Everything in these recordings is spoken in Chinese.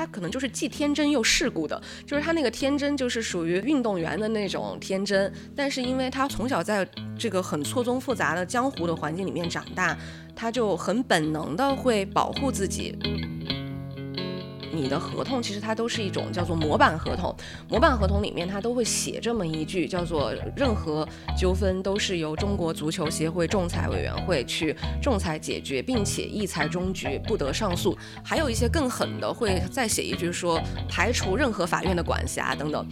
他可能就是既天真又世故的，就是他那个天真就是属于运动员的那种天真，但是因为他从小在这个很错综复杂的江湖的环境里面长大，他就很本能的会保护自己。你的合同其实它都是一种叫做模板合同，模板合同里面它都会写这么一句，叫做任何纠纷都是由中国足球协会仲裁委员会去仲裁解决，并且一裁终局，不得上诉。还有一些更狠的，会再写一句说排除任何法院的管辖等等。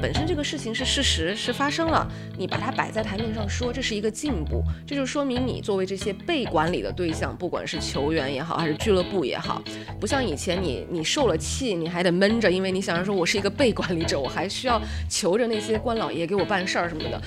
本身这个事情是事实，是发生了，你把它摆在台面上说，这是一个进步，这就说明你作为这些被管理的对象，不管是球员也好，还是俱乐部也好，不像以前你你受了气，你还得闷着，因为你想着说我是一个被管理者，我还需要求着那些官老爷给我办事儿什么的。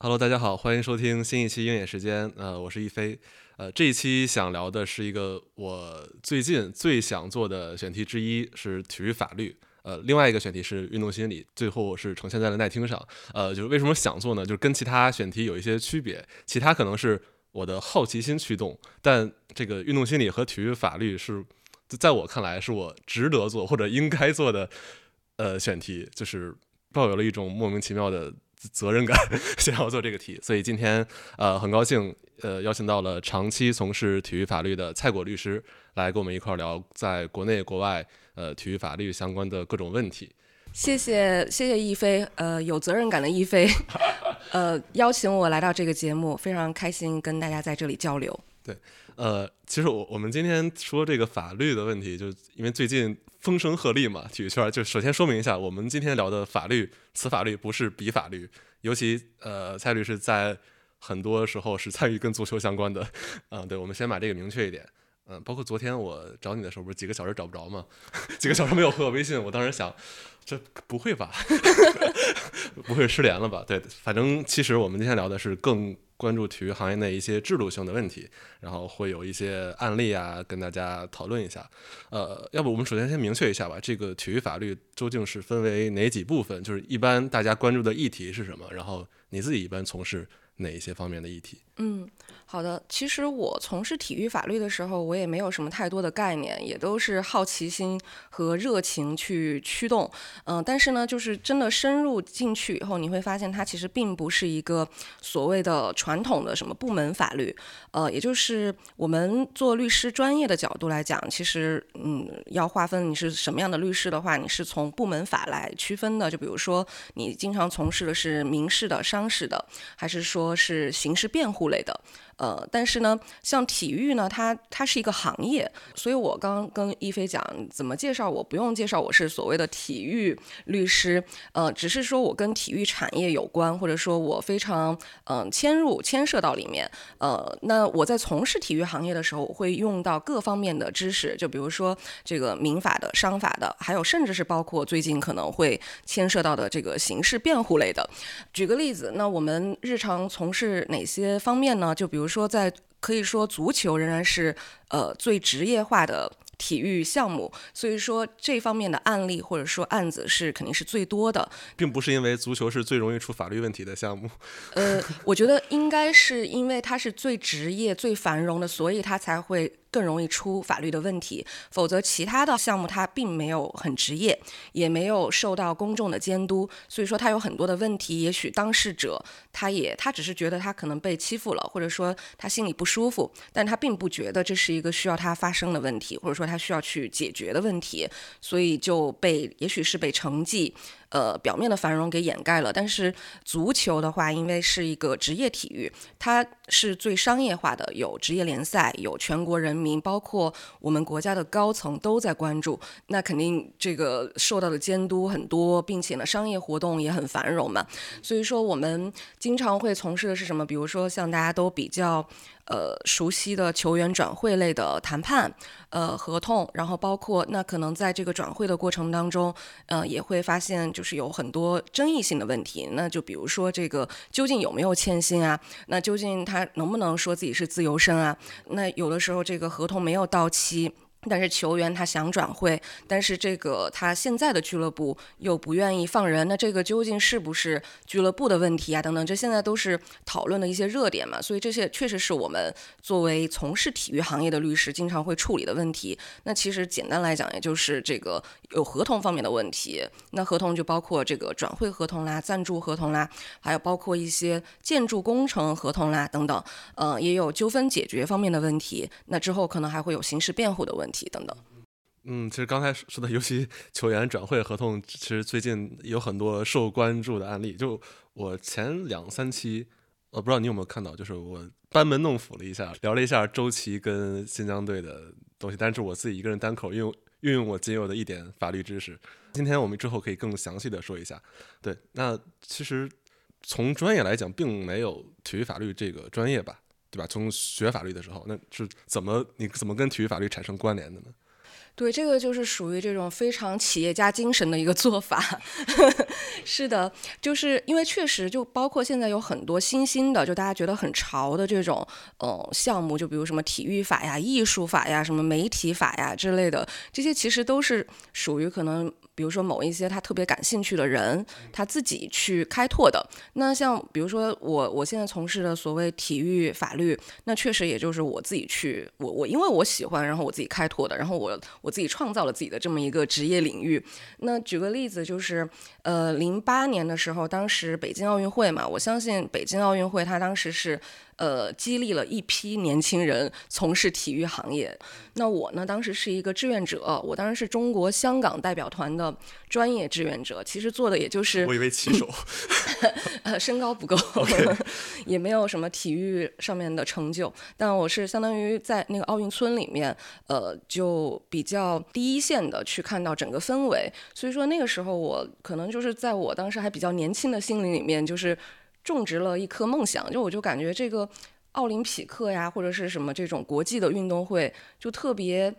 Hello，大家好，欢迎收听新一期鹰眼时间，呃，我是一飞。呃，这一期想聊的是一个我最近最想做的选题之一，是体育法律。呃，另外一个选题是运动心理，最后是呈现在了耐听上。呃，就是为什么想做呢？就是跟其他选题有一些区别，其他可能是我的好奇心驱动，但这个运动心理和体育法律是在我看来是我值得做或者应该做的呃选题，就是抱有了一种莫名其妙的。责任感，想要做这个题，所以今天呃很高兴呃邀请到了长期从事体育法律的蔡果律师来跟我们一块聊在国内国外呃体育法律相关的各种问题。谢谢谢谢一飞，呃有责任感的一飞，呃邀请我来到这个节目，非常开心跟大家在这里交流。对，呃其实我我们今天说这个法律的问题，就因为最近。风声鹤唳嘛，体育圈就首先说明一下，我们今天聊的法律，此法律不是彼法律，尤其呃，蔡律师在很多时候是参与跟足球相关的，嗯，对，我们先把这个明确一点，嗯，包括昨天我找你的时候，不是几个小时找不着嘛？几个小时没有回我微信，我当时想，这不会吧？不会失联了吧？对，反正其实我们今天聊的是更。关注体育行业内一些制度性的问题，然后会有一些案例啊，跟大家讨论一下。呃，要不我们首先先明确一下吧，这个体育法律究竟是分为哪几部分？就是一般大家关注的议题是什么？然后你自己一般从事哪一些方面的议题？嗯。好的，其实我从事体育法律的时候，我也没有什么太多的概念，也都是好奇心和热情去驱动。嗯，但是呢，就是真的深入进去以后，你会发现它其实并不是一个所谓的传统的什么部门法律。呃，也就是我们做律师专业的角度来讲，其实嗯，要划分你是什么样的律师的话，你是从部门法来区分的。就比如说，你经常从事的是民事的、商事的，还是说是刑事辩护类的？呃，但是呢，像体育呢，它它是一个行业，所以我刚跟一飞讲怎么介绍，我不用介绍我是所谓的体育律师，呃，只是说我跟体育产业有关，或者说我非常嗯牵入牵涉到里面，呃，那我在从事体育行业的时候，我会用到各方面的知识，就比如说这个民法的、商法的，还有甚至是包括最近可能会牵涉到的这个刑事辩护类的。举个例子，那我们日常从事哪些方面呢？就比如。说在可以说足球仍然是呃最职业化的体育项目，所以说这方面的案例或者说案子是肯定是最多的，并不是因为足球是最容易出法律问题的项目。呃，我觉得应该是因为它是最职业、最繁荣的，所以它才会。更容易出法律的问题，否则其他的项目它并没有很职业，也没有受到公众的监督，所以说它有很多的问题。也许当事者他也他只是觉得他可能被欺负了，或者说他心里不舒服，但他并不觉得这是一个需要他发生的问题，或者说他他需要去解决的问题，所以就被也许是被成绩。呃，表面的繁荣给掩盖了，但是足球的话，因为是一个职业体育，它是最商业化的，有职业联赛，有全国人民，包括我们国家的高层都在关注，那肯定这个受到的监督很多，并且呢，商业活动也很繁荣嘛，所以说我们经常会从事的是什么？比如说像大家都比较。呃，熟悉的球员转会类的谈判，呃，合同，然后包括那可能在这个转会的过程当中，呃，也会发现就是有很多争议性的问题。那就比如说这个究竟有没有欠薪啊？那究竟他能不能说自己是自由身啊？那有的时候这个合同没有到期。但是球员他想转会，但是这个他现在的俱乐部又不愿意放人，那这个究竟是不是俱乐部的问题啊？等等，这现在都是讨论的一些热点嘛。所以这些确实是我们作为从事体育行业的律师经常会处理的问题。那其实简单来讲，也就是这个有合同方面的问题。那合同就包括这个转会合同啦、赞助合同啦，还有包括一些建筑工程合同啦等等。呃，也有纠纷解决方面的问题。那之后可能还会有刑事辩护的问题。题等等，嗯，其实刚才说的，尤其球员转会合同，其实最近有很多受关注的案例。就我前两三期，我不知道你有没有看到，就是我班门弄斧了一下，聊了一下周琦跟新疆队的东西，但是我自己一个人单口运用运用我仅有的一点法律知识。今天我们之后可以更详细的说一下。对，那其实从专业来讲，并没有体育法律这个专业吧。对吧？从学法律的时候，那是怎么你怎么跟体育法律产生关联的呢？对，这个就是属于这种非常企业家精神的一个做法。是的，就是因为确实就包括现在有很多新兴的，就大家觉得很潮的这种呃项目，就比如什么体育法呀、艺术法呀、什么媒体法呀之类的，这些其实都是属于可能。比如说某一些他特别感兴趣的人，他自己去开拓的。那像比如说我我现在从事的所谓体育法律，那确实也就是我自己去，我我因为我喜欢，然后我自己开拓的，然后我我自己创造了自己的这么一个职业领域。那举个例子，就是呃零八年的时候，当时北京奥运会嘛，我相信北京奥运会它当时是。呃，激励了一批年轻人从事体育行业。那我呢，当时是一个志愿者，我当时是中国香港代表团的专业志愿者。其实做的也就是，我以为骑手，呃，身高不够 也没有什么体育上面的成就。但我是相当于在那个奥运村里面，呃，就比较第一线的去看到整个氛围。所以说那个时候，我可能就是在我当时还比较年轻的心灵里面，就是。种植了一颗梦想，就我就感觉这个奥林匹克呀，或者是什么这种国际的运动会，就特别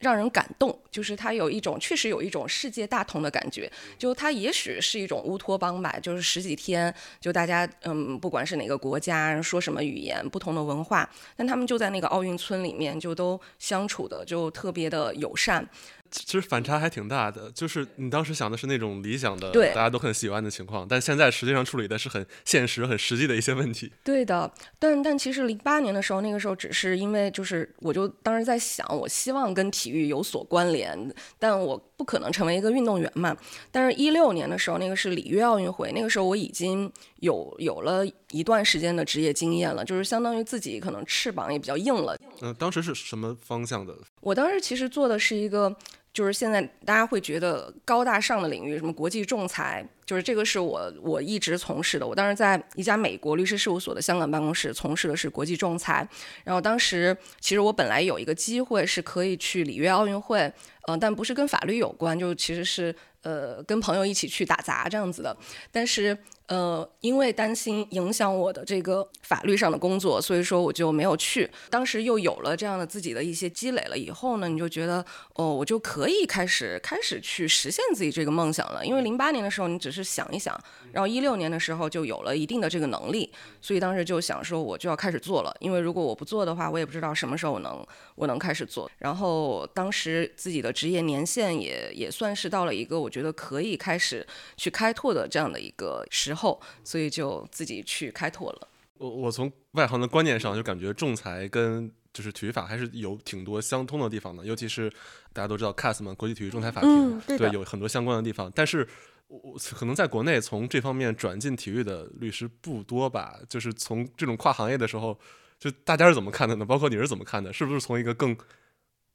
让人感动。就是它有一种，确实有一种世界大同的感觉。就它也许是一种乌托邦吧，就是十几天，就大家嗯，不管是哪个国家，说什么语言，不同的文化，但他们就在那个奥运村里面，就都相处的就特别的友善。其实反差还挺大的，就是你当时想的是那种理想的，对大家都很喜欢的情况，但现在实际上处理的是很现实、很实际的一些问题。对的，但但其实零八年的时候，那个时候只是因为就是我就当时在想，我希望跟体育有所关联，但我不可能成为一个运动员嘛。但是，一六年的时候，那个是里约奥运会，那个时候我已经有有了一段时间的职业经验了，就是相当于自己可能翅膀也比较硬了。嗯，当时是什么方向的？我当时其实做的是一个。就是现在大家会觉得高大上的领域，什么国际仲裁，就是这个是我我一直从事的。我当时在一家美国律师事务所的香港办公室从事的是国际仲裁。然后当时其实我本来有一个机会是可以去里约奥运会，嗯，但不是跟法律有关，就其实是呃跟朋友一起去打杂这样子的。但是。呃，因为担心影响我的这个法律上的工作，所以说我就没有去。当时又有了这样的自己的一些积累了以后呢，你就觉得哦，我就可以开始开始去实现自己这个梦想了。因为零八年的时候你只是想一想，然后一六年的时候就有了一定的这个能力，所以当时就想说我就要开始做了。因为如果我不做的话，我也不知道什么时候能我能开始做。然后当时自己的职业年限也也算是到了一个我觉得可以开始去开拓的这样的一个时。后，所以就自己去开拓了。我我从外行的观念上就感觉仲裁跟就是体育法还是有挺多相通的地方的，尤其是大家都知道 CAS 嘛，国际体育仲裁法庭，对，有很多相关的地方。但是，我可能在国内从这方面转进体育的律师不多吧？就是从这种跨行业的时候，就大家是怎么看的呢？包括你是怎么看的？是不是从一个更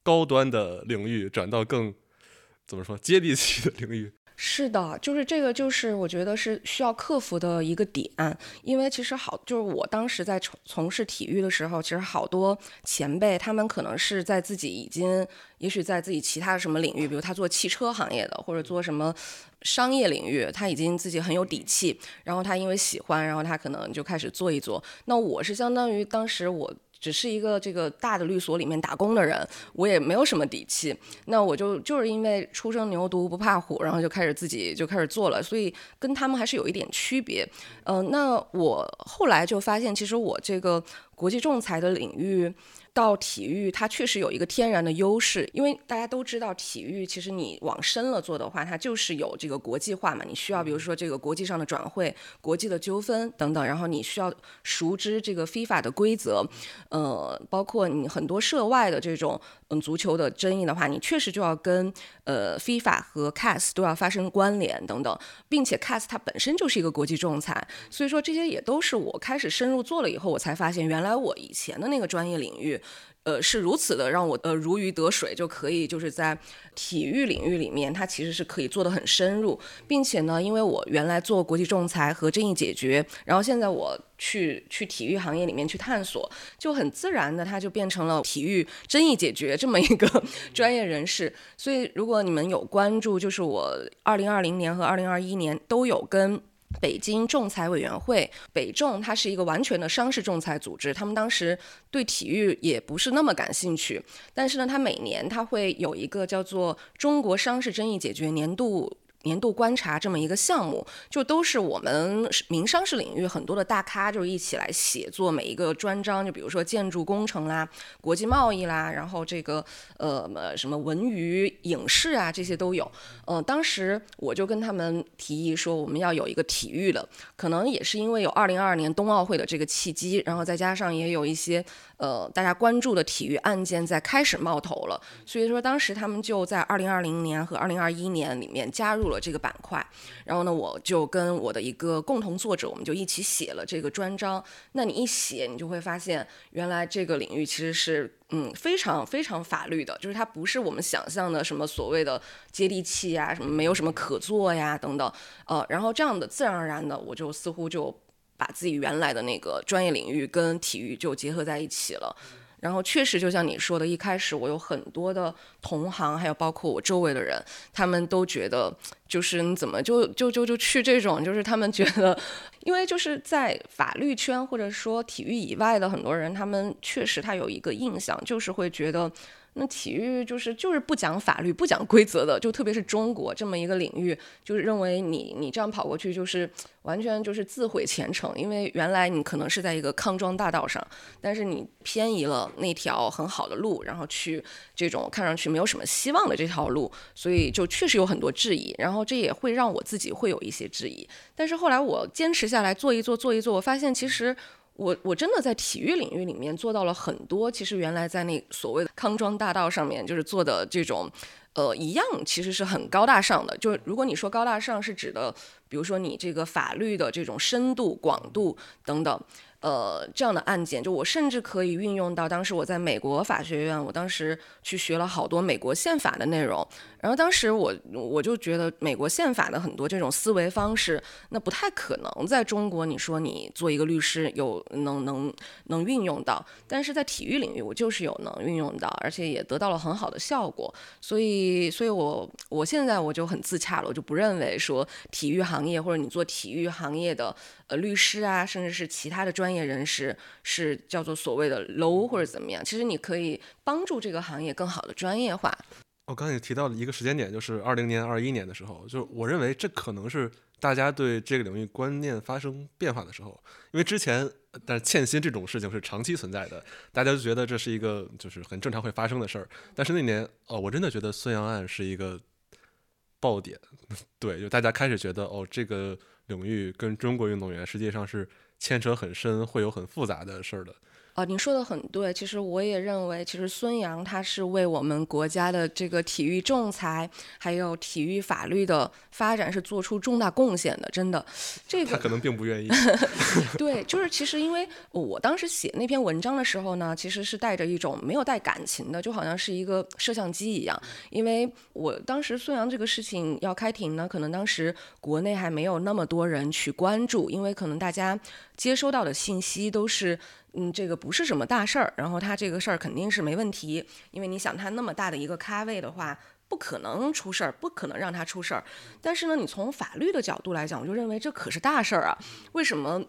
高端的领域转到更怎么说接地气的领域？是的，就是这个，就是我觉得是需要克服的一个点，因为其实好，就是我当时在从从事体育的时候，其实好多前辈他们可能是在自己已经，也许在自己其他什么领域，比如他做汽车行业的，或者做什么商业领域，他已经自己很有底气，然后他因为喜欢，然后他可能就开始做一做。那我是相当于当时我。只是一个这个大的律所里面打工的人，我也没有什么底气。那我就就是因为初生牛犊不怕虎，然后就开始自己就开始做了，所以跟他们还是有一点区别。嗯，那我后来就发现，其实我这个国际仲裁的领域。到体育，它确实有一个天然的优势，因为大家都知道，体育其实你往深了做的话，它就是有这个国际化嘛。你需要比如说这个国际上的转会、国际的纠纷等等，然后你需要熟知这个 FIFA 的规则，呃，包括你很多涉外的这种足球的争议的话，你确实就要跟呃 FIFA 和 CAS 都要发生关联等等，并且 CAS 它本身就是一个国际仲裁，所以说这些也都是我开始深入做了以后，我才发现原来我以前的那个专业领域。呃，是如此的让我呃如鱼得水，就可以就是在体育领域里面，它其实是可以做的很深入，并且呢，因为我原来做国际仲裁和争议解决，然后现在我去去体育行业里面去探索，就很自然的，它就变成了体育争议解决这么一个 专业人士。所以，如果你们有关注，就是我二零二零年和二零二一年都有跟。北京仲裁委员会，北仲它是一个完全的商事仲裁组织，他们当时对体育也不是那么感兴趣，但是呢，它每年它会有一个叫做中国商事争议解决年度。年度观察这么一个项目，就都是我们民商事领域很多的大咖，就是一起来写作每一个专章。就比如说建筑工程啦、国际贸易啦，然后这个呃什么文娱影视啊，这些都有。呃，当时我就跟他们提议说，我们要有一个体育的，可能也是因为有二零二二年冬奥会的这个契机，然后再加上也有一些呃大家关注的体育案件在开始冒头了，所以说当时他们就在二零二零年和二零二一年里面加入了。这个板块，然后呢，我就跟我的一个共同作者，我们就一起写了这个专章。那你一写，你就会发现，原来这个领域其实是嗯非常非常法律的，就是它不是我们想象的什么所谓的接地气呀，什么没有什么可做呀等等。呃，然后这样的自然而然的，我就似乎就把自己原来的那个专业领域跟体育就结合在一起了。然后确实，就像你说的，一开始我有很多的同行，还有包括我周围的人，他们都觉得，就是你怎么就就就就去这种，就是他们觉得，因为就是在法律圈或者说体育以外的很多人，他们确实他有一个印象，就是会觉得。那体育就是就是不讲法律、不讲规则的，就特别是中国这么一个领域，就是认为你你这样跑过去就是完全就是自毁前程，因为原来你可能是在一个康庄大道上，但是你偏移了那条很好的路，然后去这种看上去没有什么希望的这条路，所以就确实有很多质疑，然后这也会让我自己会有一些质疑，但是后来我坚持下来做一做做一做，我发现其实。我我真的在体育领域里面做到了很多，其实原来在那所谓的康庄大道上面就是做的这种，呃，一样其实是很高大上的。就是如果你说高大上是指的，比如说你这个法律的这种深度、广度等等。呃，这样的案件，就我甚至可以运用到当时我在美国法学院，我当时去学了好多美国宪法的内容。然后当时我我就觉得美国宪法的很多这种思维方式，那不太可能在中国，你说你做一个律师有能能能运用到，但是在体育领域我就是有能运用到，而且也得到了很好的效果。所以，所以我我现在我就很自洽了，我就不认为说体育行业或者你做体育行业的。呃，律师啊，甚至是其他的专业人士，是叫做所谓的 low 或者怎么样？其实你可以帮助这个行业更好的专业化。我刚才也提到了一个时间点，就是二零年、二一年的时候，就是我认为这可能是大家对这个领域观念发生变化的时候，因为之前，但是欠薪这种事情是长期存在的，大家就觉得这是一个就是很正常会发生的事儿。但是那年，哦，我真的觉得孙杨案是一个爆点，对，就大家开始觉得，哦，这个。领域跟中国运动员实际上是牵扯很深，会有很复杂的事儿的。啊，您说的很对。其实我也认为，其实孙杨他是为我们国家的这个体育仲裁，还有体育法律的发展是做出重大贡献的。真的，这个他可能并不愿意。对，就是其实因为我当时写那篇文章的时候呢，其实是带着一种没有带感情的，就好像是一个摄像机一样。因为我当时孙杨这个事情要开庭呢，可能当时国内还没有那么多人去关注，因为可能大家接收到的信息都是。嗯，这个不是什么大事儿，然后他这个事儿肯定是没问题，因为你想他那么大的一个咖位的话，不可能出事儿，不可能让他出事儿。但是呢，你从法律的角度来讲，我就认为这可是大事儿啊！为什么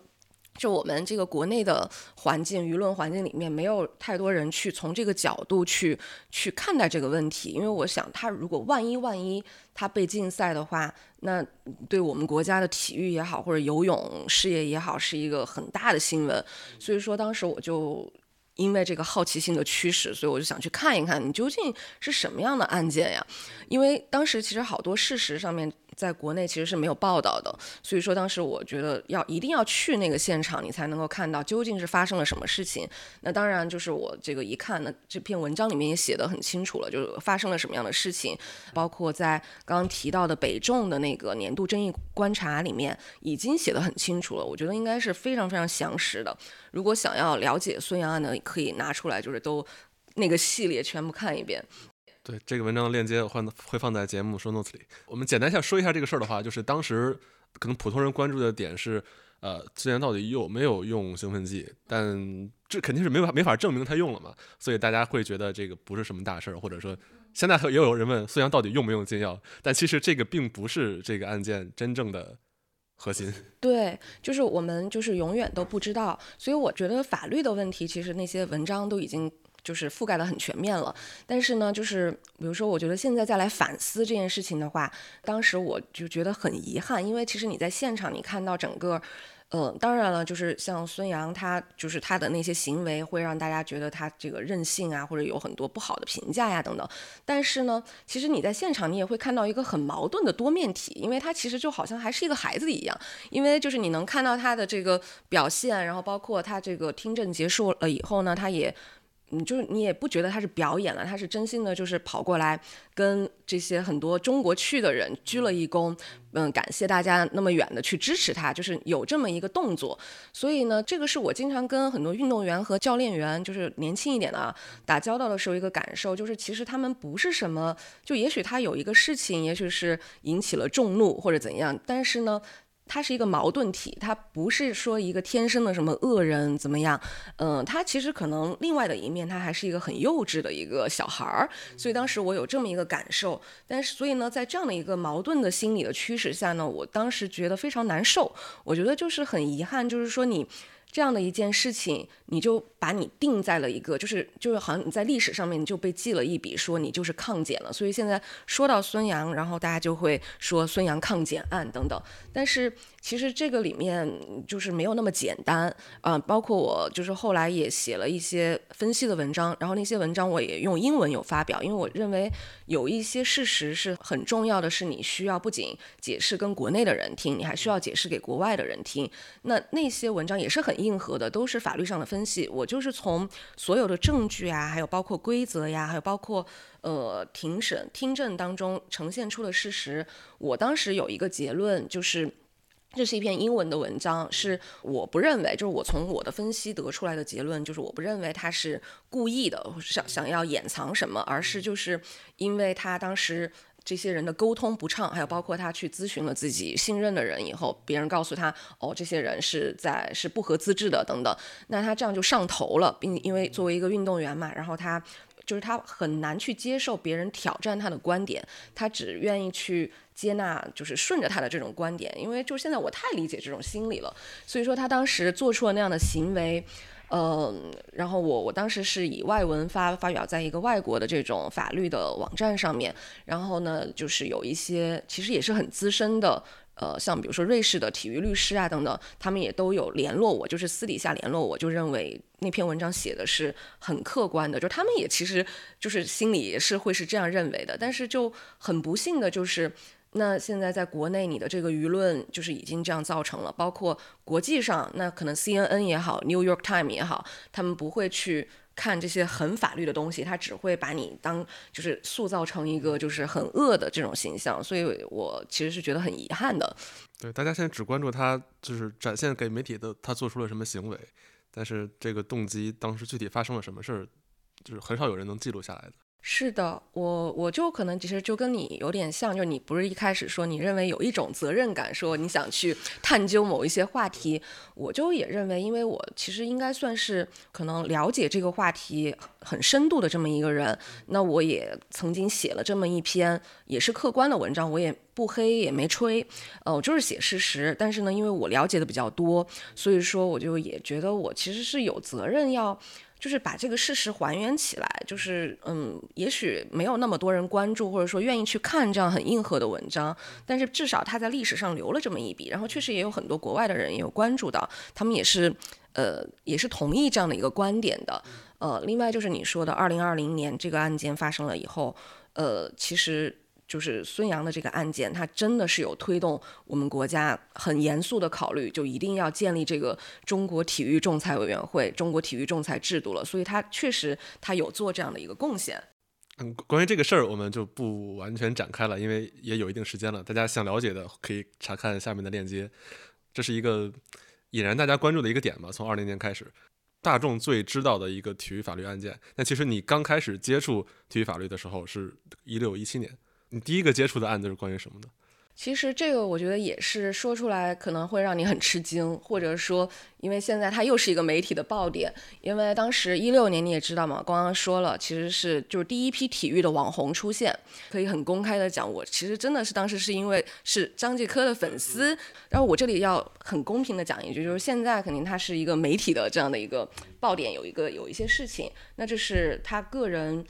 就我们这个国内的环境、舆论环境里面，没有太多人去从这个角度去去看待这个问题。因为我想，他如果万一万一他被禁赛的话，那对我们国家的体育也好，或者游泳事业也好，是一个很大的新闻。所以说，当时我就。因为这个好奇心的驱使，所以我就想去看一看，你究竟是什么样的案件呀？因为当时其实好多事实上面。在国内其实是没有报道的，所以说当时我觉得要一定要去那个现场，你才能够看到究竟是发生了什么事情。那当然就是我这个一看，那这篇文章里面也写得很清楚了，就是发生了什么样的事情，包括在刚刚提到的北重的那个年度争议观察里面已经写得很清楚了。我觉得应该是非常非常详实的。如果想要了解孙杨案呢，可以拿出来，就是都那个系列全部看一遍。对这个文章的链接，会会放在节目 show notes 里。我们简单下说一下这个事儿的话，就是当时可能普通人关注的点是，呃，孙杨到底有没有用兴奋剂？但这肯定是没法没法证明他用了嘛，所以大家会觉得这个不是什么大事儿，或者说现在也有人问孙杨到底用没用禁药？但其实这个并不是这个案件真正的核心。对，就是我们就是永远都不知道，所以我觉得法律的问题，其实那些文章都已经。就是覆盖的很全面了，但是呢，就是比如说，我觉得现在再来反思这件事情的话，当时我就觉得很遗憾，因为其实你在现场，你看到整个，呃，当然了，就是像孙杨他就是他的那些行为会让大家觉得他这个任性啊，或者有很多不好的评价呀等等。但是呢，其实你在现场你也会看到一个很矛盾的多面体，因为他其实就好像还是一个孩子一样，因为就是你能看到他的这个表现，然后包括他这个听证结束了以后呢，他也。你就是你也不觉得他是表演了，他是真心的，就是跑过来跟这些很多中国去的人鞠了一躬，嗯，感谢大家那么远的去支持他，就是有这么一个动作。所以呢，这个是我经常跟很多运动员和教练员，就是年轻一点的啊，打交道的时候一个感受，就是其实他们不是什么，就也许他有一个事情，也许是引起了众怒或者怎样，但是呢。他是一个矛盾体，他不是说一个天生的什么恶人怎么样，嗯，他其实可能另外的一面，他还是一个很幼稚的一个小孩儿，所以当时我有这么一个感受，但是所以呢，在这样的一个矛盾的心理的驱使下呢，我当时觉得非常难受，我觉得就是很遗憾，就是说你。这样的一件事情，你就把你定在了一个，就是就是好像你在历史上面你就被记了一笔，说你就是抗检了。所以现在说到孙杨，然后大家就会说孙杨抗检案等等。但是其实这个里面就是没有那么简单啊。包括我就是后来也写了一些分析的文章，然后那些文章我也用英文有发表，因为我认为有一些事实是很重要的，是你需要不仅解释跟国内的人听，你还需要解释给国外的人听。那那些文章也是很。硬核的都是法律上的分析，我就是从所有的证据啊，还有包括规则呀，还有包括呃庭审听证当中呈现出的事实，我当时有一个结论，就是这是一篇英文的文章，是我不认为，就是我从我的分析得出来的结论，就是我不认为他是故意的，想想要掩藏什么，而是就是因为他当时。这些人的沟通不畅，还有包括他去咨询了自己信任的人以后，别人告诉他，哦，这些人是在是不合资质的等等，那他这样就上头了，并因为作为一个运动员嘛，然后他就是他很难去接受别人挑战他的观点，他只愿意去接纳就是顺着他的这种观点，因为就现在我太理解这种心理了，所以说他当时做出了那样的行为。嗯，然后我我当时是以外文发发表在一个外国的这种法律的网站上面，然后呢，就是有一些其实也是很资深的，呃，像比如说瑞士的体育律师啊等等，他们也都有联络我，就是私底下联络我，就认为那篇文章写的是很客观的，就他们也其实就是心里也是会是这样认为的，但是就很不幸的就是。那现在在国内，你的这个舆论就是已经这样造成了，包括国际上，那可能 CNN 也好，New York Time 也好，他们不会去看这些很法律的东西，他只会把你当就是塑造成一个就是很恶的这种形象，所以我其实是觉得很遗憾的。对，大家现在只关注他就是展现给媒体的他做出了什么行为，但是这个动机当时具体发生了什么事儿，就是很少有人能记录下来的。是的，我我就可能其实就跟你有点像，就是你不是一开始说你认为有一种责任感，说你想去探究某一些话题，我就也认为，因为我其实应该算是可能了解这个话题很深度的这么一个人，那我也曾经写了这么一篇也是客观的文章，我也不黑也没吹，呃，我就是写事实，但是呢，因为我了解的比较多，所以说我就也觉得我其实是有责任要。就是把这个事实还原起来，就是嗯，也许没有那么多人关注，或者说愿意去看这样很硬核的文章，但是至少他在历史上留了这么一笔，然后确实也有很多国外的人也有关注到，他们也是呃也是同意这样的一个观点的，呃，另外就是你说的二零二零年这个案件发生了以后，呃，其实。就是孙杨的这个案件，它真的是有推动我们国家很严肃的考虑，就一定要建立这个中国体育仲裁委员会、中国体育仲裁制度了。所以它确实他有做这样的一个贡献。嗯，关于这个事儿，我们就不完全展开了，因为也有一定时间了。大家想了解的可以查看下面的链接。这是一个引燃大家关注的一个点嘛？从二零年开始，大众最知道的一个体育法律案件。那其实你刚开始接触体育法律的时候是一六一七年。你第一个接触的案子是关于什么的？其实这个我觉得也是说出来可能会让你很吃惊，或者说，因为现在它又是一个媒体的爆点。因为当时一六年你也知道嘛，刚刚说了，其实是就是第一批体育的网红出现，可以很公开的讲，我其实真的是当时是因为是张继科的粉丝。然后我这里要很公平的讲一句，就是现在肯定他是一个媒体的这样的一个爆点，有一个有一些事情，那这是他个人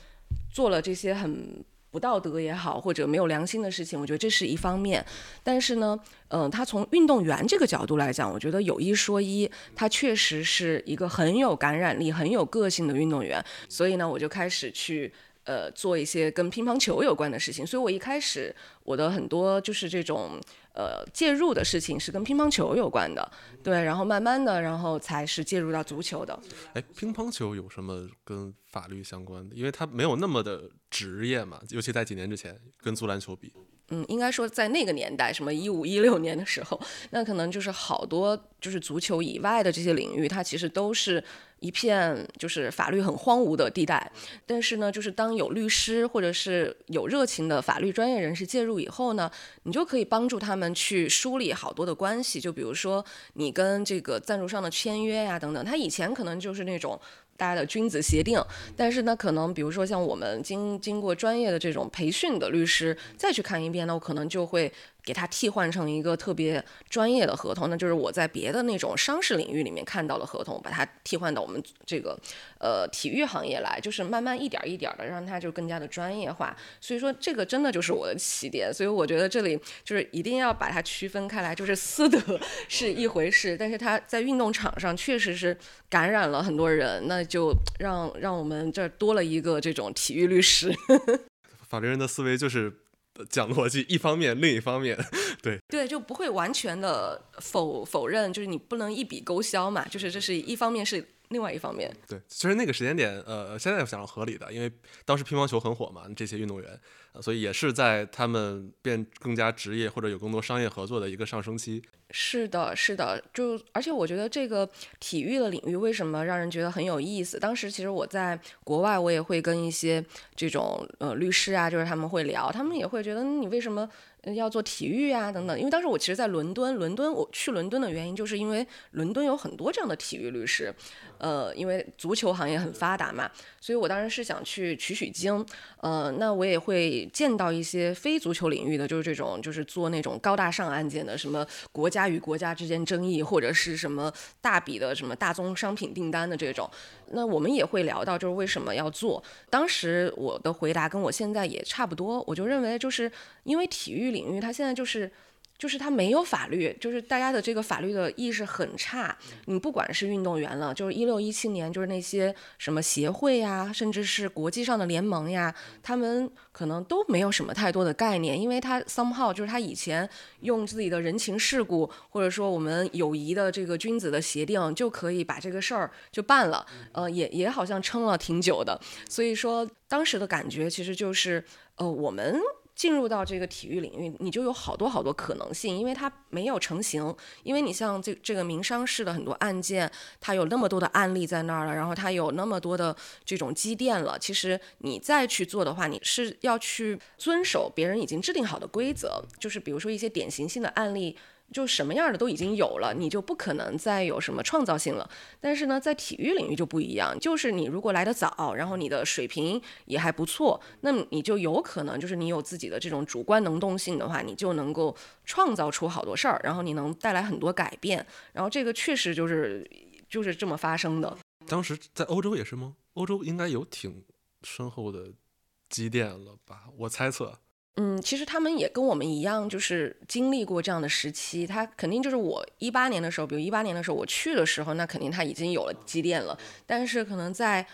做了这些很。不道德也好，或者没有良心的事情，我觉得这是一方面。但是呢，嗯，他从运动员这个角度来讲，我觉得有一说一，他确实是一个很有感染力、很有个性的运动员。所以呢，我就开始去呃做一些跟乒乓球有关的事情。所以我一开始我的很多就是这种。呃，介入的事情是跟乒乓球有关的，对，然后慢慢的，然后才是介入到足球的。哎，乒乓球有什么跟法律相关的？因为它没有那么的职业嘛，尤其在几年之前，跟足篮球比。嗯，应该说在那个年代，什么一五一六年的时候，那可能就是好多就是足球以外的这些领域，它其实都是一片就是法律很荒芜的地带。但是呢，就是当有律师或者是有热情的法律专业人士介入以后呢，你就可以帮助他们去梳理好多的关系。就比如说你跟这个赞助商的签约呀等等，他以前可能就是那种。大家的君子协定，但是呢，可能比如说像我们经经过专业的这种培训的律师再去看一遍呢，我可能就会。给它替换成一个特别专业的合同，那就是我在别的那种商事领域里面看到的合同，把它替换到我们这个呃体育行业来，就是慢慢一点一点的让它就更加的专业化。所以说这个真的就是我的起点，所以我觉得这里就是一定要把它区分开来，就是私德 是一回事，但是它在运动场上确实是感染了很多人，那就让让我们这儿多了一个这种体育律师。法律人的思维就是。讲逻辑，一方面，另一方面，对对，就不会完全的否否认，就是你不能一笔勾销嘛，就是这是一方面是。另外一方面，对，其实那个时间点，呃，现在想合理的，因为当时乒乓球很火嘛，这些运动员，所以也是在他们变更加职业或者有更多商业合作的一个上升期。是的，是的，就而且我觉得这个体育的领域为什么让人觉得很有意思？当时其实我在国外，我也会跟一些这种呃律师啊，就是他们会聊，他们也会觉得你为什么？要做体育啊，等等。因为当时我其实，在伦敦，伦敦我去伦敦的原因，就是因为伦敦有很多这样的体育律师，呃，因为足球行业很发达嘛，所以我当时是想去取取经。呃，那我也会见到一些非足球领域的，就是这种，就是做那种高大上案件的，什么国家与国家之间争议，或者是什么大笔的什么大宗商品订单的这种。那我们也会聊到，就是为什么要做。当时我的回答跟我现在也差不多，我就认为就是因为体育领域它现在就是。就是他没有法律，就是大家的这个法律的意识很差。你不管是运动员了，就是一六一七年，就是那些什么协会呀，甚至是国际上的联盟呀，他们可能都没有什么太多的概念，因为他 somehow 就是他以前用自己的人情世故，或者说我们友谊的这个君子的协定，就可以把这个事儿就办了。呃，也也好像撑了挺久的。所以说当时的感觉其实就是，呃，我们。进入到这个体育领域，你就有好多好多可能性，因为它没有成型。因为你像这这个民商事的很多案件，它有那么多的案例在那儿了，然后它有那么多的这种积淀了。其实你再去做的话，你是要去遵守别人已经制定好的规则，就是比如说一些典型性的案例。就什么样的都已经有了，你就不可能再有什么创造性了。但是呢，在体育领域就不一样，就是你如果来得早，然后你的水平也还不错，那么你就有可能，就是你有自己的这种主观能动性的话，你就能够创造出好多事儿，然后你能带来很多改变。然后这个确实就是就是这么发生的。当时在欧洲也是吗？欧洲应该有挺深厚的积淀了吧？我猜测。嗯，其实他们也跟我们一样，就是经历过这样的时期。他肯定就是我一八年的时候，比如一八年的时候我去的时候，那肯定他已经有了积淀了。但是可能在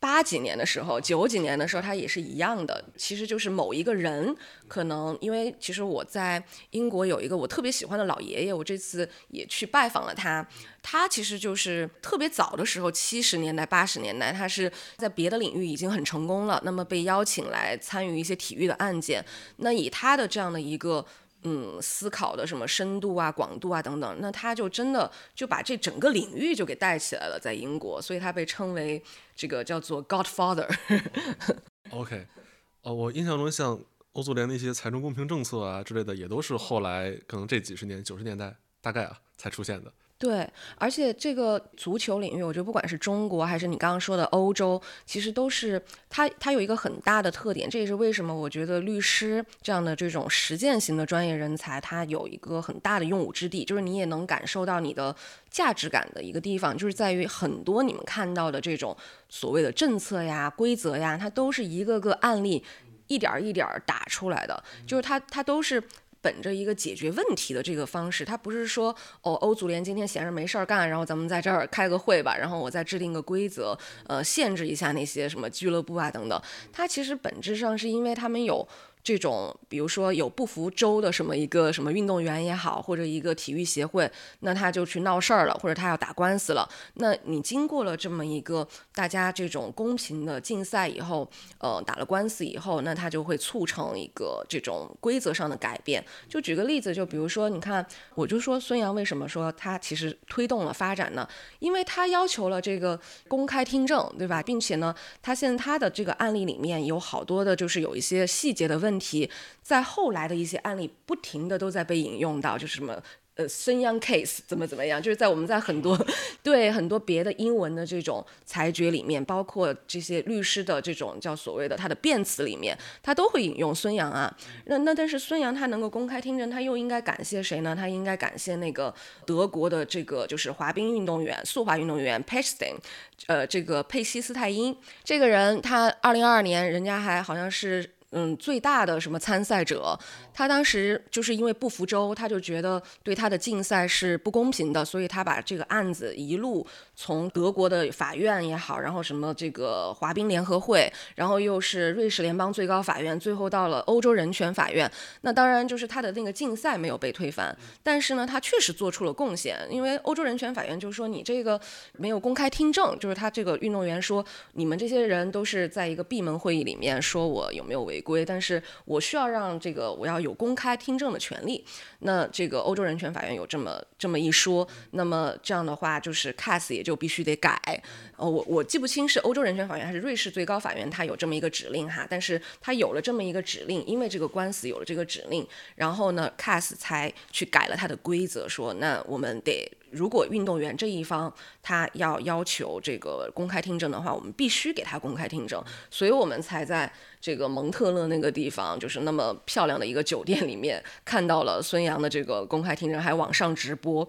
八几年的时候，九几年的时候，他也是一样的。其实就是某一个人，可能因为其实我在英国有一个我特别喜欢的老爷爷，我这次也去拜访了他。他其实就是特别早的时候，七十年代、八十年代，他是在别的领域已经很成功了，那么被邀请来参与一些体育的案件。那以他的这样的一个。嗯，思考的什么深度啊、广度啊等等，那他就真的就把这整个领域就给带起来了，在英国，所以他被称为这个叫做 Godfather。OK，呃，我印象中像欧足联那些财政公平政策啊之类的，也都是后来可能这几十年、九十年代大概啊才出现的。对，而且这个足球领域，我觉得不管是中国还是你刚刚说的欧洲，其实都是它它有一个很大的特点，这也是为什么我觉得律师这样的这种实践型的专业人才，它有一个很大的用武之地，就是你也能感受到你的价值感的一个地方，就是在于很多你们看到的这种所谓的政策呀、规则呀，它都是一个个案例一点一点打出来的，就是它它都是。本着一个解决问题的这个方式，他不是说哦，欧足联今天闲着没事儿干，然后咱们在这儿开个会吧，然后我再制定个规则，呃，限制一下那些什么俱乐部啊等等。它其实本质上是因为他们有。这种，比如说有不服周的什么一个什么运动员也好，或者一个体育协会，那他就去闹事儿了，或者他要打官司了。那你经过了这么一个大家这种公平的竞赛以后，呃，打了官司以后，那他就会促成一个这种规则上的改变。就举个例子，就比如说，你看，我就说孙杨为什么说他其实推动了发展呢？因为他要求了这个公开听证，对吧？并且呢，他现在他的这个案例里面有好多的，就是有一些细节的问。问题在后来的一些案例不停的都在被引用到，就是什么呃孙杨 case 怎么怎么样，就是在我们在很多对很多别的英文的这种裁决里面，包括这些律师的这种叫所谓的他的辩词里面，他都会引用孙杨啊。那那但是孙杨他能够公开听证，他又应该感谢谁呢？他应该感谢那个德国的这个就是滑冰运动员、速滑运动员 p e c h s t e n 呃，这个佩西斯泰因这个人，他二零二二年人家还好像是。嗯，最大的什么参赛者，他当时就是因为不服周，他就觉得对他的竞赛是不公平的，所以他把这个案子一路从德国的法院也好，然后什么这个滑冰联合会，然后又是瑞士联邦最高法院，最后到了欧洲人权法院。那当然就是他的那个竞赛没有被推翻，但是呢，他确实做出了贡献，因为欧洲人权法院就说你这个没有公开听证，就是他这个运动员说你们这些人都是在一个闭门会议里面说我有没有违。违规，但是我需要让这个我要有公开听证的权利。那这个欧洲人权法院有这么这么一说，那么这样的话就是 CAS 也就必须得改。呃，我我记不清是欧洲人权法院还是瑞士最高法院，它有这么一个指令哈。但是它有了这么一个指令，因为这个官司有了这个指令，然后呢，CAS 才去改了它的规则，说那我们得。如果运动员这一方他要要求这个公开听证的话，我们必须给他公开听证，所以我们才在这个蒙特勒那个地方，就是那么漂亮的一个酒店里面看到了孙杨的这个公开听证，还网上直播。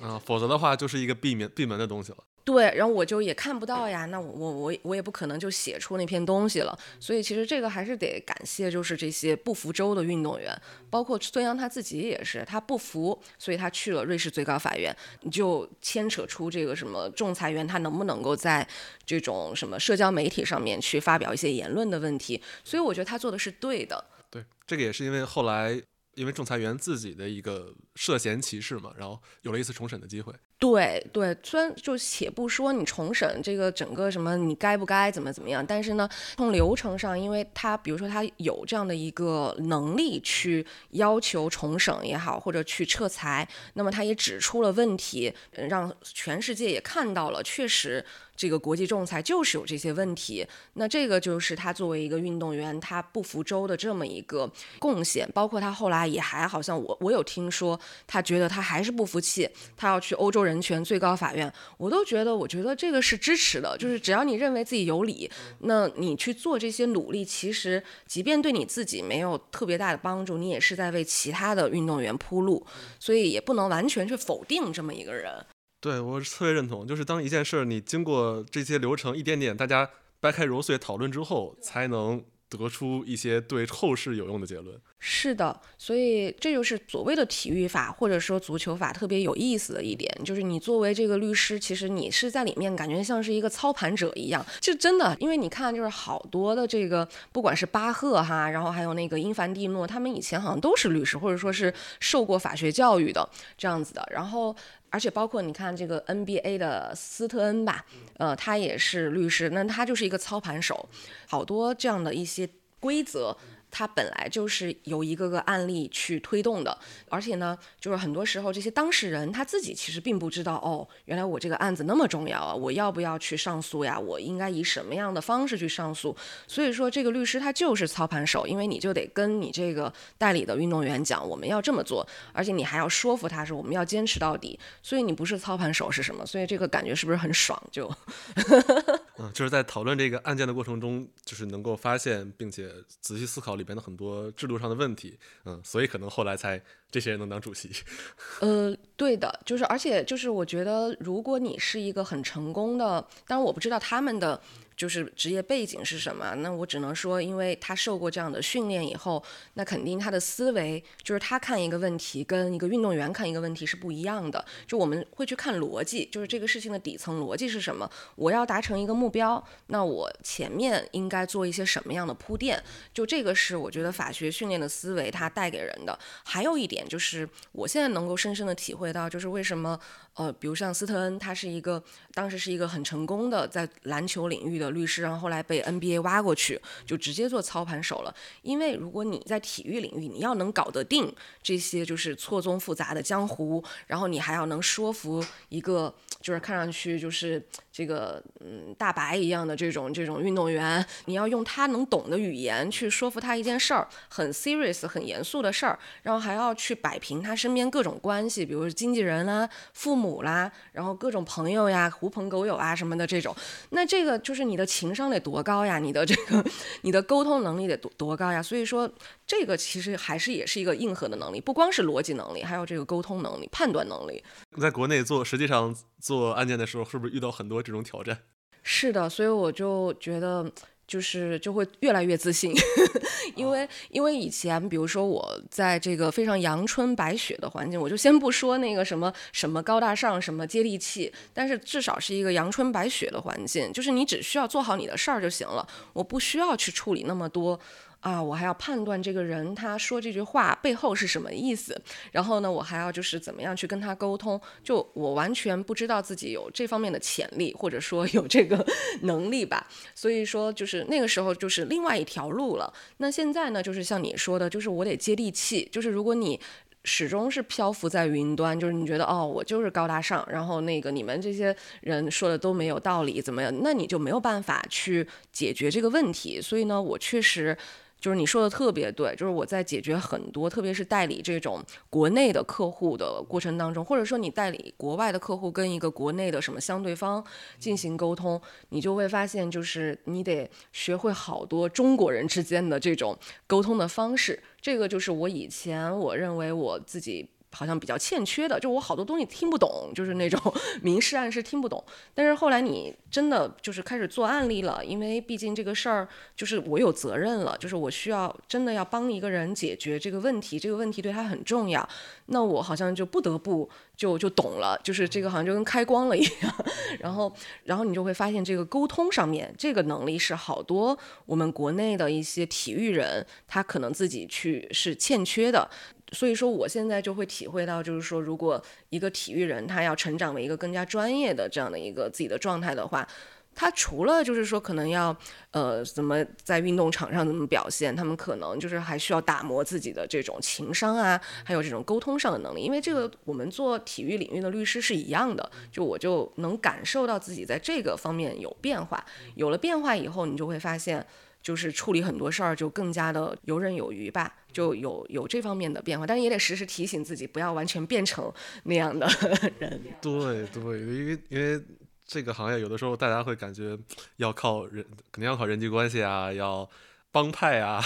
啊，否则的话就是一个闭门闭门的东西了。对，然后我就也看不到呀，那我我我我也不可能就写出那篇东西了，所以其实这个还是得感谢，就是这些不服州的运动员，包括孙杨他自己也是，他不服，所以他去了瑞士最高法院，就牵扯出这个什么仲裁员他能不能够在这种什么社交媒体上面去发表一些言论的问题，所以我觉得他做的是对的。对，这个也是因为后来因为仲裁员自己的一个涉嫌歧视嘛，然后有了一次重审的机会。对对，虽然就且不说你重审这个整个什么你该不该怎么怎么样，但是呢，从流程上，因为他比如说他有这样的一个能力去要求重审也好，或者去撤裁，那么他也指出了问题，让全世界也看到了，确实。这个国际仲裁就是有这些问题，那这个就是他作为一个运动员，他不服周的这么一个贡献。包括他后来也还好像我我有听说，他觉得他还是不服气，他要去欧洲人权最高法院。我都觉得，我觉得这个是支持的，就是只要你认为自己有理，那你去做这些努力，其实即便对你自己没有特别大的帮助，你也是在为其他的运动员铺路，所以也不能完全去否定这么一个人。对，我是特别认同。就是当一件事儿你经过这些流程一点点，大家掰开揉碎讨论之后，才能得出一些对后世有用的结论。是的，所以这就是所谓的体育法或者说足球法特别有意思的一点，就是你作为这个律师，其实你是在里面感觉像是一个操盘者一样，就真的，因为你看，就是好多的这个，不管是巴赫哈，然后还有那个英凡蒂诺，他们以前好像都是律师，或者说是受过法学教育的这样子的，然后。而且包括你看这个 NBA 的斯特恩吧，呃，他也是律师，那他就是一个操盘手，好多这样的一些规则。它本来就是由一个个案例去推动的，而且呢，就是很多时候这些当事人他自己其实并不知道，哦，原来我这个案子那么重要啊，我要不要去上诉呀？我应该以什么样的方式去上诉？所以说，这个律师他就是操盘手，因为你就得跟你这个代理的运动员讲，我们要这么做，而且你还要说服他说我们要坚持到底。所以你不是操盘手是什么？所以这个感觉是不是很爽？就，嗯，就是在讨论这个案件的过程中，就是能够发现并且仔细思考。里边的很多制度上的问题，嗯，所以可能后来才这些人能当主席。呃，对的，就是而且就是我觉得，如果你是一个很成功的，当然我不知道他们的。就是职业背景是什么？那我只能说，因为他受过这样的训练以后，那肯定他的思维就是他看一个问题跟一个运动员看一个问题是不一样的。就我们会去看逻辑，就是这个事情的底层逻辑是什么？我要达成一个目标，那我前面应该做一些什么样的铺垫？就这个是我觉得法学训练的思维它带给人的。还有一点就是，我现在能够深深的体会到，就是为什么。呃，比如像斯特恩，他是一个当时是一个很成功的在篮球领域的律师，然后后来被 NBA 挖过去，就直接做操盘手了。因为如果你在体育领域，你要能搞得定这些就是错综复杂的江湖，然后你还要能说服一个就是看上去就是这个嗯大白一样的这种这种运动员，你要用他能懂的语言去说服他一件事儿，很 serious 很严肃的事儿，然后还要去摆平他身边各种关系，比如经纪人啊、父母。母啦，然后各种朋友呀，狐朋狗友啊什么的这种，那这个就是你的情商得多高呀，你的这个 你的沟通能力得多多高呀。所以说，这个其实还是也是一个硬核的能力，不光是逻辑能力，还有这个沟通能力、判断能力。在国内做，实际上做案件的时候，是不是遇到很多这种挑战？是的，所以我就觉得。就是就会越来越自信，因为因为以前比如说我在这个非常阳春白雪的环境，我就先不说那个什么什么高大上什么接地气，但是至少是一个阳春白雪的环境，就是你只需要做好你的事儿就行了，我不需要去处理那么多。啊，我还要判断这个人他说这句话背后是什么意思，然后呢，我还要就是怎么样去跟他沟通，就我完全不知道自己有这方面的潜力，或者说有这个能力吧。所以说，就是那个时候就是另外一条路了。那现在呢，就是像你说的，就是我得接地气。就是如果你始终是漂浮在云端，就是你觉得哦，我就是高大上，然后那个你们这些人说的都没有道理，怎么样？那你就没有办法去解决这个问题。所以呢，我确实。就是你说的特别对，就是我在解决很多，特别是代理这种国内的客户的过程当中，或者说你代理国外的客户跟一个国内的什么相对方进行沟通，你就会发现，就是你得学会好多中国人之间的这种沟通的方式。这个就是我以前我认为我自己。好像比较欠缺的，就我好多东西听不懂，就是那种 明示暗示听不懂。但是后来你真的就是开始做案例了，因为毕竟这个事儿就是我有责任了，就是我需要真的要帮一个人解决这个问题，这个问题对他很重要。那我好像就不得不就就懂了，就是这个好像就跟开光了一样。然后然后你就会发现这个沟通上面这个能力是好多我们国内的一些体育人他可能自己去是欠缺的。所以说，我现在就会体会到，就是说，如果一个体育人他要成长为一个更加专业的这样的一个自己的状态的话，他除了就是说可能要呃怎么在运动场上怎么表现，他们可能就是还需要打磨自己的这种情商啊，还有这种沟通上的能力。因为这个我们做体育领域的律师是一样的，就我就能感受到自己在这个方面有变化。有了变化以后，你就会发现。就是处理很多事儿就更加的游刃有余吧，就有有这方面的变化，但是也得时时提醒自己，不要完全变成那样的人。对对，因为因为这个行业有的时候大家会感觉要靠人，肯定要靠人际关系啊，要。帮派啊，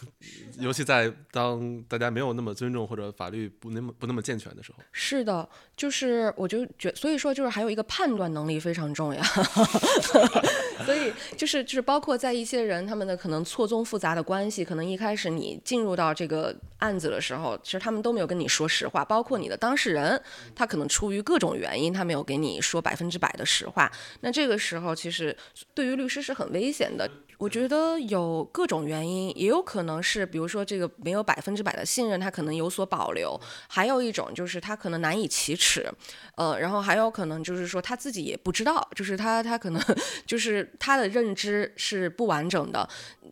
尤其在当大家没有那么尊重或者法律不那么不那么健全的时候。是的，就是我就觉，所以说就是还有一个判断能力非常重要。所以就是就是包括在一些人他们的可能错综复杂的关系，可能一开始你进入到这个案子的时候，其实他们都没有跟你说实话，包括你的当事人，他可能出于各种原因，他没有给你说百分之百的实话。那这个时候其实对于律师是很危险的。我觉得有各种原因，也有可能是，比如说这个没有百分之百的信任，他可能有所保留；还有一种就是他可能难以启齿，呃，然后还有可能就是说他自己也不知道，就是他他可能就是他的认知是不完整的。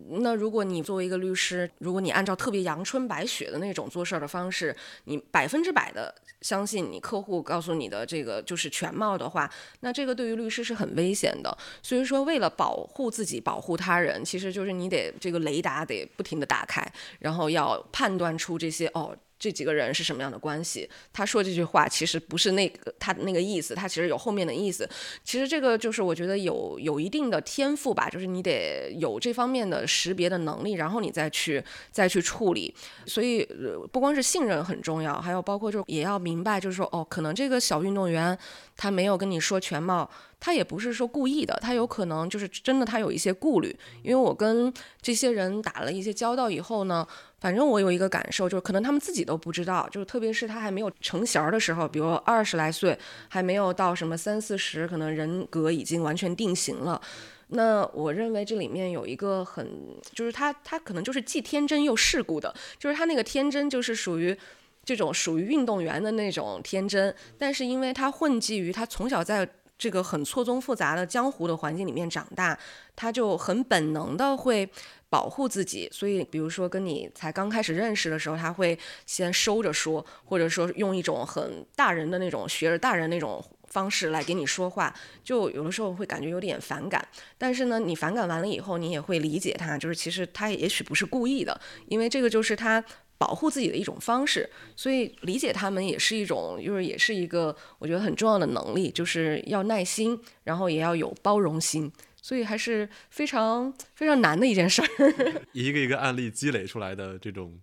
那如果你作为一个律师，如果你按照特别阳春白雪的那种做事的方式，你百分之百的相信你客户告诉你的这个就是全貌的话，那这个对于律师是很危险的。所以说，为了保护自己，保护他。人其实就是你得这个雷达得不停的打开，然后要判断出这些哦。这几个人是什么样的关系？他说这句话其实不是那个他那个意思，他其实有后面的意思。其实这个就是我觉得有有一定的天赋吧，就是你得有这方面的识别的能力，然后你再去再去处理。所以不光是信任很重要，还有包括就也要明白，就是说哦，可能这个小运动员他没有跟你说全貌，他也不是说故意的，他有可能就是真的他有一些顾虑。因为我跟这些人打了一些交道以后呢。反正我有一个感受，就是可能他们自己都不知道，就是特别是他还没有成型儿的时候，比如二十来岁，还没有到什么三四十，可能人格已经完全定型了。那我认为这里面有一个很，就是他他可能就是既天真又世故的，就是他那个天真就是属于这种属于运动员的那种天真，但是因为他混迹于他从小在这个很错综复杂的江湖的环境里面长大，他就很本能的会。保护自己，所以比如说跟你才刚开始认识的时候，他会先收着说，或者说用一种很大人的那种学着大人那种方式来给你说话，就有的时候会感觉有点反感。但是呢，你反感完了以后，你也会理解他，就是其实他也许不是故意的，因为这个就是他保护自己的一种方式。所以理解他们也是一种，就是也是一个我觉得很重要的能力，就是要耐心，然后也要有包容心。所以还是非常非常难的一件事儿，一个一个案例积累出来的这种。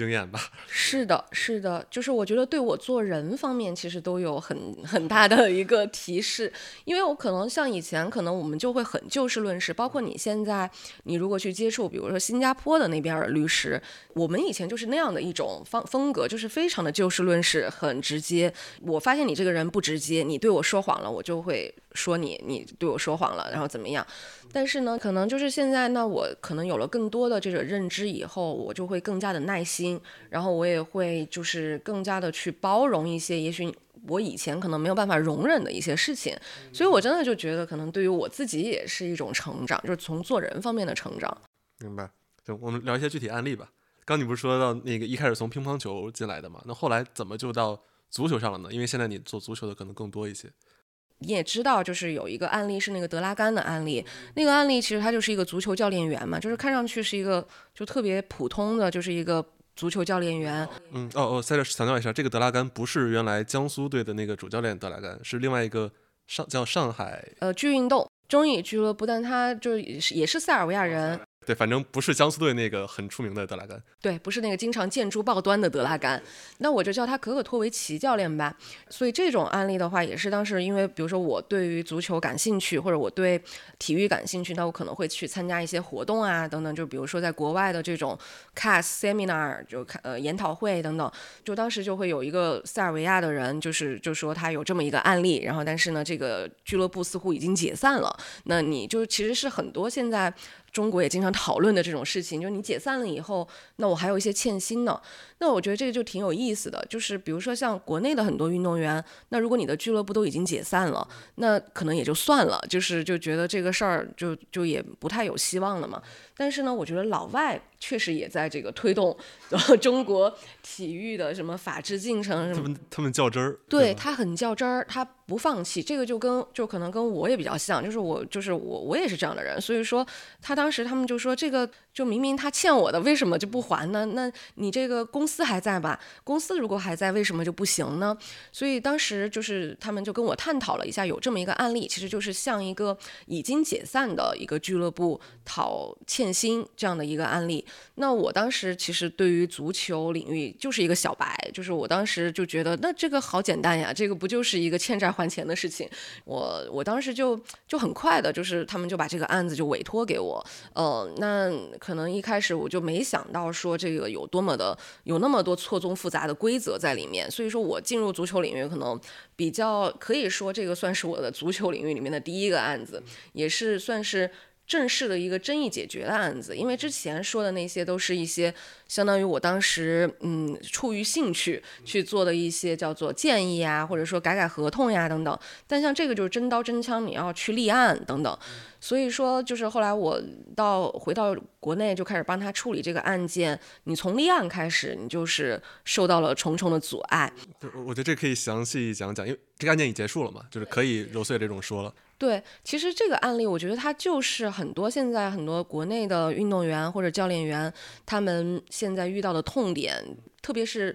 经验吧，是的，是的，就是我觉得对我做人方面其实都有很很大的一个提示，因为我可能像以前，可能我们就会很就事论事，包括你现在，你如果去接触，比如说新加坡的那边的律师，我们以前就是那样的一种方风格，就是非常的就事论事，很直接。我发现你这个人不直接，你对我说谎了，我就会说你，你对我说谎了，然后怎么样？但是呢，可能就是现在，那我可能有了更多的这个认知以后，我就会更加的耐心，然后我也会就是更加的去包容一些，也许我以前可能没有办法容忍的一些事情。所以我真的就觉得，可能对于我自己也是一种成长，就是从做人方面的成长。明白。行，我们聊一些具体案例吧。刚你不是说到那个一开始从乒乓球进来的嘛？那后来怎么就到足球上了呢？因为现在你做足球的可能更多一些。你也知道，就是有一个案例是那个德拉甘的案例。那个案例其实他就是一个足球教练员嘛，就是看上去是一个就特别普通的，就是一个足球教练员。嗯，哦哦，在这强调一下，这个德拉甘不是原来江苏队的那个主教练德拉甘，是另外一个上叫上海呃巨运动中乙俱乐部，但他就是也是塞尔维亚人。对，反正不是江苏队那个很出名的德拉甘。对，不是那个经常见诸报端的德拉甘，那我就叫他可可托维奇教练吧。所以这种案例的话，也是当时因为，比如说我对于足球感兴趣，或者我对体育感兴趣，那我可能会去参加一些活动啊，等等。就比如说在国外的这种 CAS seminar，就看呃研讨会等等。就当时就会有一个塞尔维亚的人，就是就说他有这么一个案例，然后但是呢，这个俱乐部似乎已经解散了。那你就其实是很多现在中国也经常讨论的这种事情，就是你解散了以后，那我还有一些欠薪呢。那我觉得这个就挺有意思的，就是比如说像国内的很多运动员，那如果你的俱乐部都已经解散了，那可能也就算了，就是就觉得这个事儿就就也不太有希望了嘛。但是呢，我觉得老外确实也在这个推动 中国体育的什么法治进程。他们他们较真儿，对他很较真儿，他不放弃。这个就跟就可能跟我也比较像，就是我就是我我也是这样的人。所以说他当时他们就说这个就明明他欠我的，为什么就不还呢？那你这个公司还在吧？公司如果还在，为什么就不行呢？所以当时就是他们就跟我探讨了一下，有这么一个案例，其实就是向一个已经解散的一个俱乐部讨欠。新这样的一个案例，那我当时其实对于足球领域就是一个小白，就是我当时就觉得那这个好简单呀，这个不就是一个欠债还钱的事情？我我当时就就很快的，就是他们就把这个案子就委托给我，呃，那可能一开始我就没想到说这个有多么的有那么多错综复杂的规则在里面，所以说我进入足球领域可能比较可以说这个算是我的足球领域里面的第一个案子，也是算是。正式的一个争议解决的案子，因为之前说的那些都是一些相当于我当时嗯出于兴趣去做的一些叫做建议啊，或者说改改合同呀等等。但像这个就是真刀真枪，你要去立案等等。所以说就是后来我到回到国内就开始帮他处理这个案件。你从立案开始，你就是受到了重重的阻碍。我觉得这可以详细讲讲，因为这个案件已结束了嘛，就是可以揉碎这种说了。对，其实这个案例，我觉得它就是很多现在很多国内的运动员或者教练员，他们现在遇到的痛点，特别是。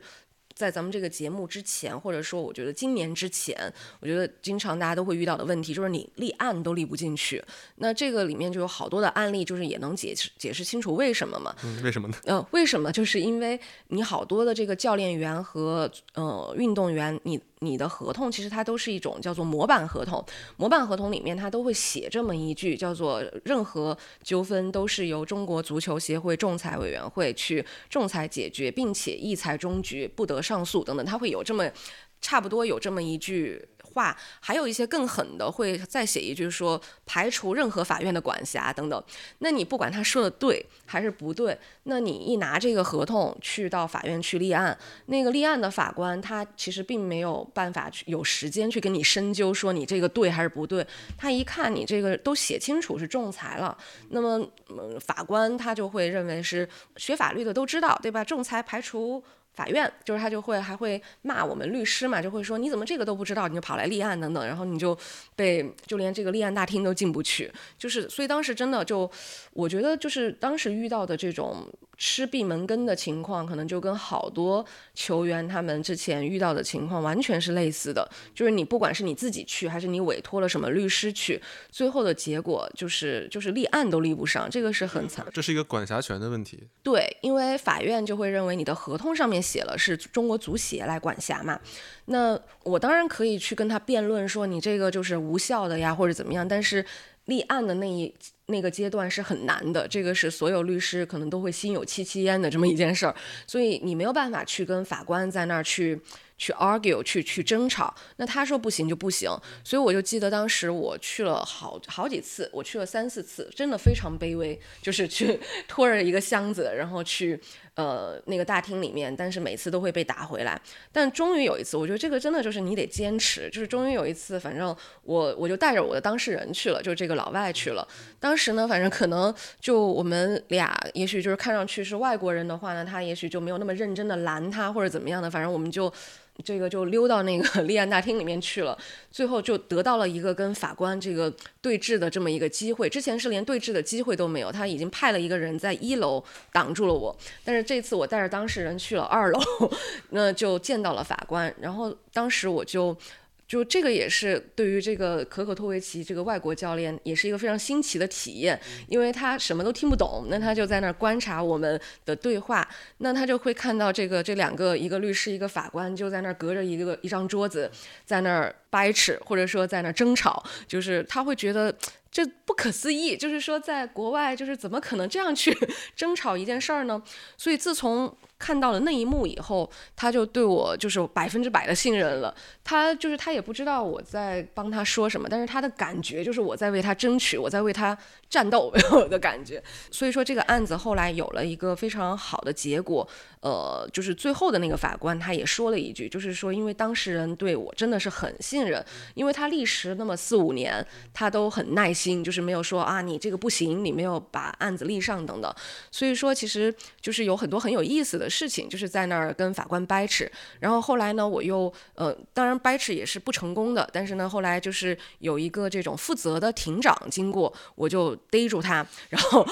在咱们这个节目之前，或者说我觉得今年之前，我觉得经常大家都会遇到的问题就是你立案都立不进去。那这个里面就有好多的案例，就是也能解释解释清楚为什么嘛？嗯，为什么呢？呃，为什么？就是因为你好多的这个教练员和呃运动员，你。你的合同其实它都是一种叫做模板合同，模板合同里面它都会写这么一句，叫做任何纠纷都是由中国足球协会仲裁委员会去仲裁解决，并且一裁终局，不得上诉等等，它会有这么差不多有这么一句。话还有一些更狠的，会再写一句说排除任何法院的管辖等等。那你不管他说的对还是不对，那你一拿这个合同去到法院去立案，那个立案的法官他其实并没有办法去有时间去跟你深究说你这个对还是不对。他一看你这个都写清楚是仲裁了，那么法官他就会认为是学法律的都知道对吧？仲裁排除。法院就是他就会还会骂我们律师嘛，就会说你怎么这个都不知道，你就跑来立案等等，然后你就被就连这个立案大厅都进不去，就是所以当时真的就我觉得就是当时遇到的这种。吃闭门羹的情况，可能就跟好多球员他们之前遇到的情况完全是类似的。就是你不管是你自己去，还是你委托了什么律师去，最后的结果就是就是立案都立不上，这个是很惨。这是一个管辖权的问题。对，因为法院就会认为你的合同上面写了是中国足协来管辖嘛。那我当然可以去跟他辩论说你这个就是无效的呀，或者怎么样。但是立案的那一。那个阶段是很难的，这个是所有律师可能都会心有戚戚焉的这么一件事儿，所以你没有办法去跟法官在那儿去去 argue 去去争吵。那他说不行就不行，所以我就记得当时我去了好好几次，我去了三四次，真的非常卑微，就是去 拖着一个箱子，然后去。呃，那个大厅里面，但是每次都会被打回来。但终于有一次，我觉得这个真的就是你得坚持。就是终于有一次，反正我我就带着我的当事人去了，就这个老外去了。当时呢，反正可能就我们俩，也许就是看上去是外国人的话呢，他也许就没有那么认真的拦他或者怎么样的。反正我们就。这个就溜到那个 立案大厅里面去了，最后就得到了一个跟法官这个对峙的这么一个机会。之前是连对峙的机会都没有，他已经派了一个人在一楼挡住了我。但是这次我带着当事人去了二楼，那就见到了法官。然后当时我就。就这个也是对于这个可可托维奇这个外国教练也是一个非常新奇的体验，因为他什么都听不懂，那他就在那儿观察我们的对话，那他就会看到这个这两个一个律师一个法官就在那儿隔着一个一张桌子在那儿。掰扯，或者说在那儿争吵，就是他会觉得这不可思议，就是说在国外就是怎么可能这样去 争吵一件事儿呢？所以自从看到了那一幕以后，他就对我就是百分之百的信任了。他就是他也不知道我在帮他说什么，但是他的感觉就是我在为他争取，我在为他战斗 的感觉。所以说这个案子后来有了一个非常好的结果。呃，就是最后的那个法官他也说了一句，就是说因为当事人对我真的是很信任，因为他历时那么四五年，他都很耐心，就是没有说啊你这个不行，你没有把案子立上等等。所以说其实就是有很多很有意思的。事情就是在那儿跟法官掰扯，然后后来呢，我又呃，当然掰扯也是不成功的，但是呢，后来就是有一个这种负责的庭长经过，我就逮住他，然后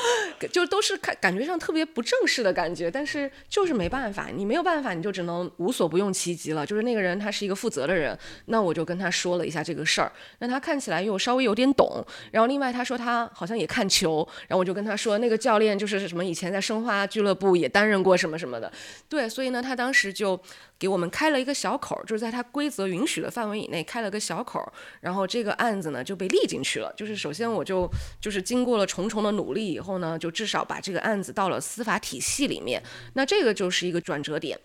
就都是看感觉上特别不正式的感觉，但是就是没办法，你没有办法，你就只能无所不用其极了。就是那个人他是一个负责的人，那我就跟他说了一下这个事儿，那他看起来又稍微有点懂，然后另外他说他好像也看球，然后我就跟他说那个教练就是什么以前在申花俱乐部也担任过什么什么的。对，所以呢，他当时就给我们开了一个小口，就是在他规则允许的范围以内开了个小口，然后这个案子呢就被立进去了。就是首先我就就是经过了重重的努力以后呢，就至少把这个案子到了司法体系里面。那这个就是一个转折点，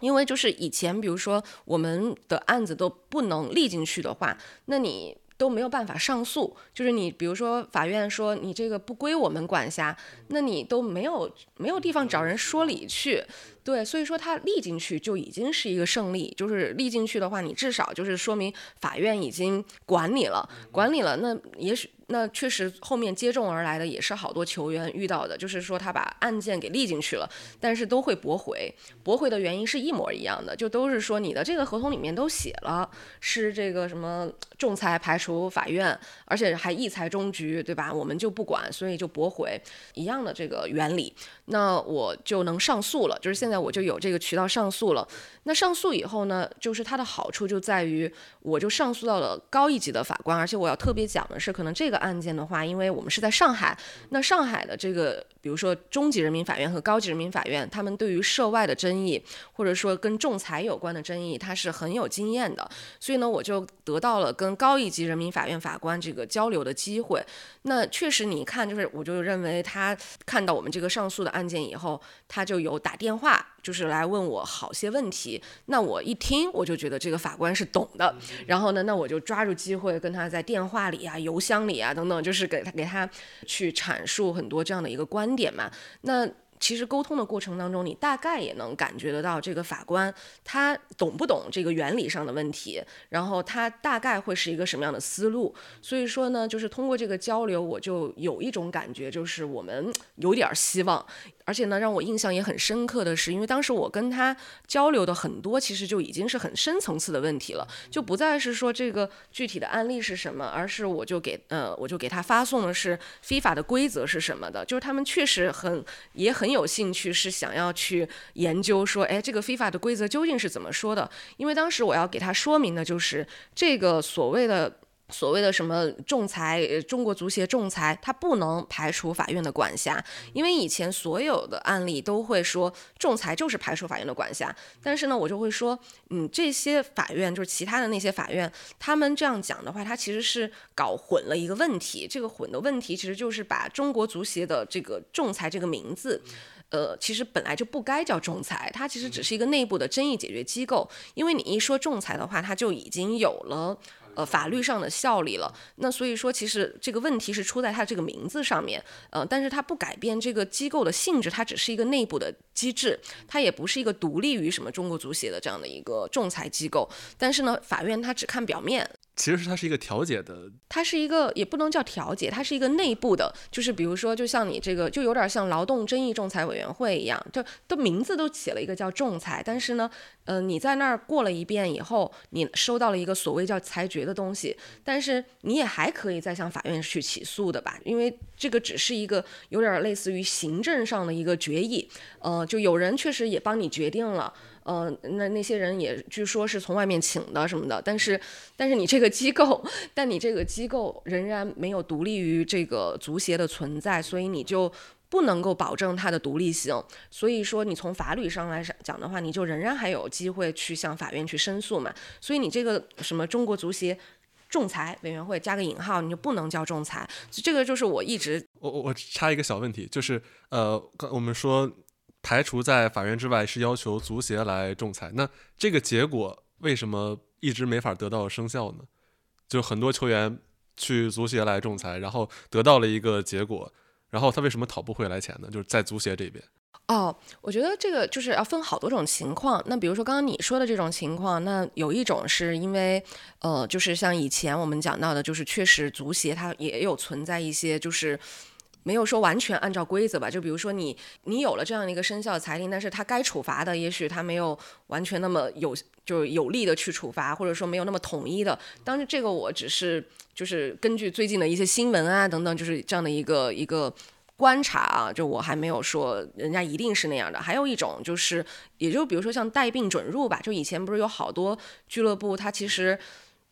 因为就是以前比如说我们的案子都不能立进去的话，那你。都没有办法上诉，就是你，比如说法院说你这个不归我们管辖，那你都没有没有地方找人说理去，对，所以说他立进去就已经是一个胜利，就是立进去的话，你至少就是说明法院已经管你了，管你了，那也许。那确实，后面接踵而来的也是好多球员遇到的，就是说他把案件给立进去了，但是都会驳回，驳回的原因是一模一样的，就都是说你的这个合同里面都写了是这个什么仲裁排除法院，而且还一裁终局，对吧？我们就不管，所以就驳回，一样的这个原理，那我就能上诉了，就是现在我就有这个渠道上诉了。那上诉以后呢，就是它的好处就在于，我就上诉到了高一级的法官，而且我要特别讲的是，可能这个案件的话，因为我们是在上海，那上海的这个，比如说中级人民法院和高级人民法院，他们对于涉外的争议，或者说跟仲裁有关的争议，他是很有经验的，所以呢，我就得到了跟高一级人民法院法官这个交流的机会。那确实，你看，就是我就认为他看到我们这个上诉的案件以后，他就有打电话。就是来问我好些问题，那我一听我就觉得这个法官是懂的，然后呢，那我就抓住机会跟他在电话里啊、邮箱里啊等等，就是给他给他去阐述很多这样的一个观点嘛。那其实沟通的过程当中，你大概也能感觉得到这个法官他懂不懂这个原理上的问题，然后他大概会是一个什么样的思路。所以说呢，就是通过这个交流，我就有一种感觉，就是我们有点希望。而且呢，让我印象也很深刻的是，因为当时我跟他交流的很多，其实就已经是很深层次的问题了，就不再是说这个具体的案例是什么，而是我就给呃，我就给他发送的是非法的规则是什么的，就是他们确实很也很有兴趣，是想要去研究说，哎，这个非法的规则究竟是怎么说的？因为当时我要给他说明的就是这个所谓的。所谓的什么仲裁，中国足协仲裁，它不能排除法院的管辖，因为以前所有的案例都会说仲裁就是排除法院的管辖。但是呢，我就会说，嗯，这些法院就是其他的那些法院，他们这样讲的话，他其实是搞混了一个问题。这个混的问题其实就是把中国足协的这个仲裁这个名字，呃，其实本来就不该叫仲裁，它其实只是一个内部的争议解决机构。因为你一说仲裁的话，它就已经有了。呃，法律上的效力了，那所以说，其实这个问题是出在它这个名字上面，呃，但是它不改变这个机构的性质，它只是一个内部的机制，它也不是一个独立于什么中国足协的这样的一个仲裁机构，但是呢，法院它只看表面。其实是它是一个调解的，它是一个也不能叫调解，它是一个内部的，就是比如说，就像你这个，就有点像劳动争议仲裁委员会一样，就的名字都起了一个叫仲裁，但是呢，呃，你在那儿过了一遍以后，你收到了一个所谓叫裁决的东西，但是你也还可以再向法院去起诉的吧，因为这个只是一个有点类似于行政上的一个决议，呃，就有人确实也帮你决定了。呃，那那些人也据说是从外面请的什么的，但是，但是你这个机构，但你这个机构仍然没有独立于这个足协的存在，所以你就不能够保证它的独立性。所以说，你从法律上来讲的话，你就仍然还有机会去向法院去申诉嘛。所以你这个什么中国足协仲裁委员会加个引号，你就不能叫仲裁。这个就是我一直我我我插一个小问题，就是呃，我们说排除在法院之外是要求足协来仲裁，那这个结果为什么一直没法得到生效呢？就很多球员去足协来仲裁，然后得到了一个结果，然后他为什么讨不回来钱呢？就是在足协这边。哦，我觉得这个就是要分好多种情况。那比如说刚刚你说的这种情况，那有一种是因为，呃，就是像以前我们讲到的，就是确实足协它也有存在一些就是没有说完全按照规则吧。就比如说你你有了这样的一个生效裁定，但是他该处罚的，也许他没有完全那么有就是有力的去处罚，或者说没有那么统一的。当然这个我只是就是根据最近的一些新闻啊等等，就是这样的一个一个。观察啊，就我还没有说人家一定是那样的。还有一种就是，也就比如说像带病准入吧，就以前不是有好多俱乐部，它其实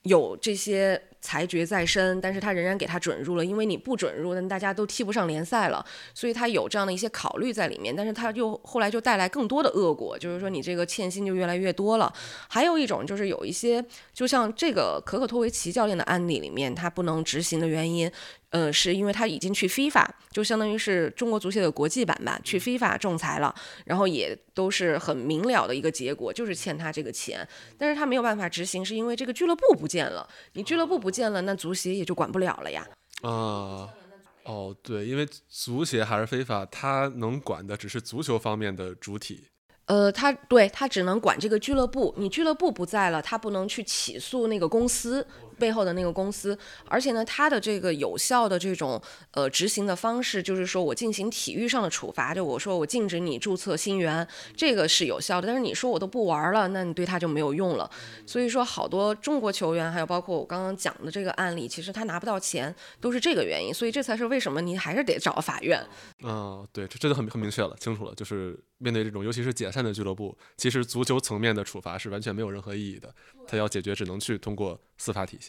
有这些。裁决在身，但是他仍然给他准入了，因为你不准入，那大家都踢不上联赛了，所以他有这样的一些考虑在里面，但是他又后来就带来更多的恶果，就是说你这个欠薪就越来越多了。还有一种就是有一些，就像这个可可托维奇教练的案例里面，他不能执行的原因，呃，是因为他已经去 FIFA，就相当于是中国足协的国际版吧，去 FIFA 仲裁了，然后也都是很明了的一个结果，就是欠他这个钱，但是他没有办法执行，是因为这个俱乐部不见了，你俱乐部不。不见了，那足协也就管不了了呀。啊，哦，对，因为足协还是非法，他能管的只是足球方面的主体。呃，他对他只能管这个俱乐部，你俱乐部不在了，他不能去起诉那个公司。背后的那个公司，而且呢，它的这个有效的这种呃执行的方式，就是说我进行体育上的处罚，就我说我禁止你注册新员，这个是有效的。但是你说我都不玩了，那你对他就没有用了。所以说，好多中国球员，还有包括我刚刚讲的这个案例，其实他拿不到钱，都是这个原因。所以这才是为什么你还是得找法院。嗯，对，这这就很很明确了，清楚了，就是面对这种尤其是解散的俱乐部，其实足球层面的处罚是完全没有任何意义的。他要解决，只能去通过司法体系。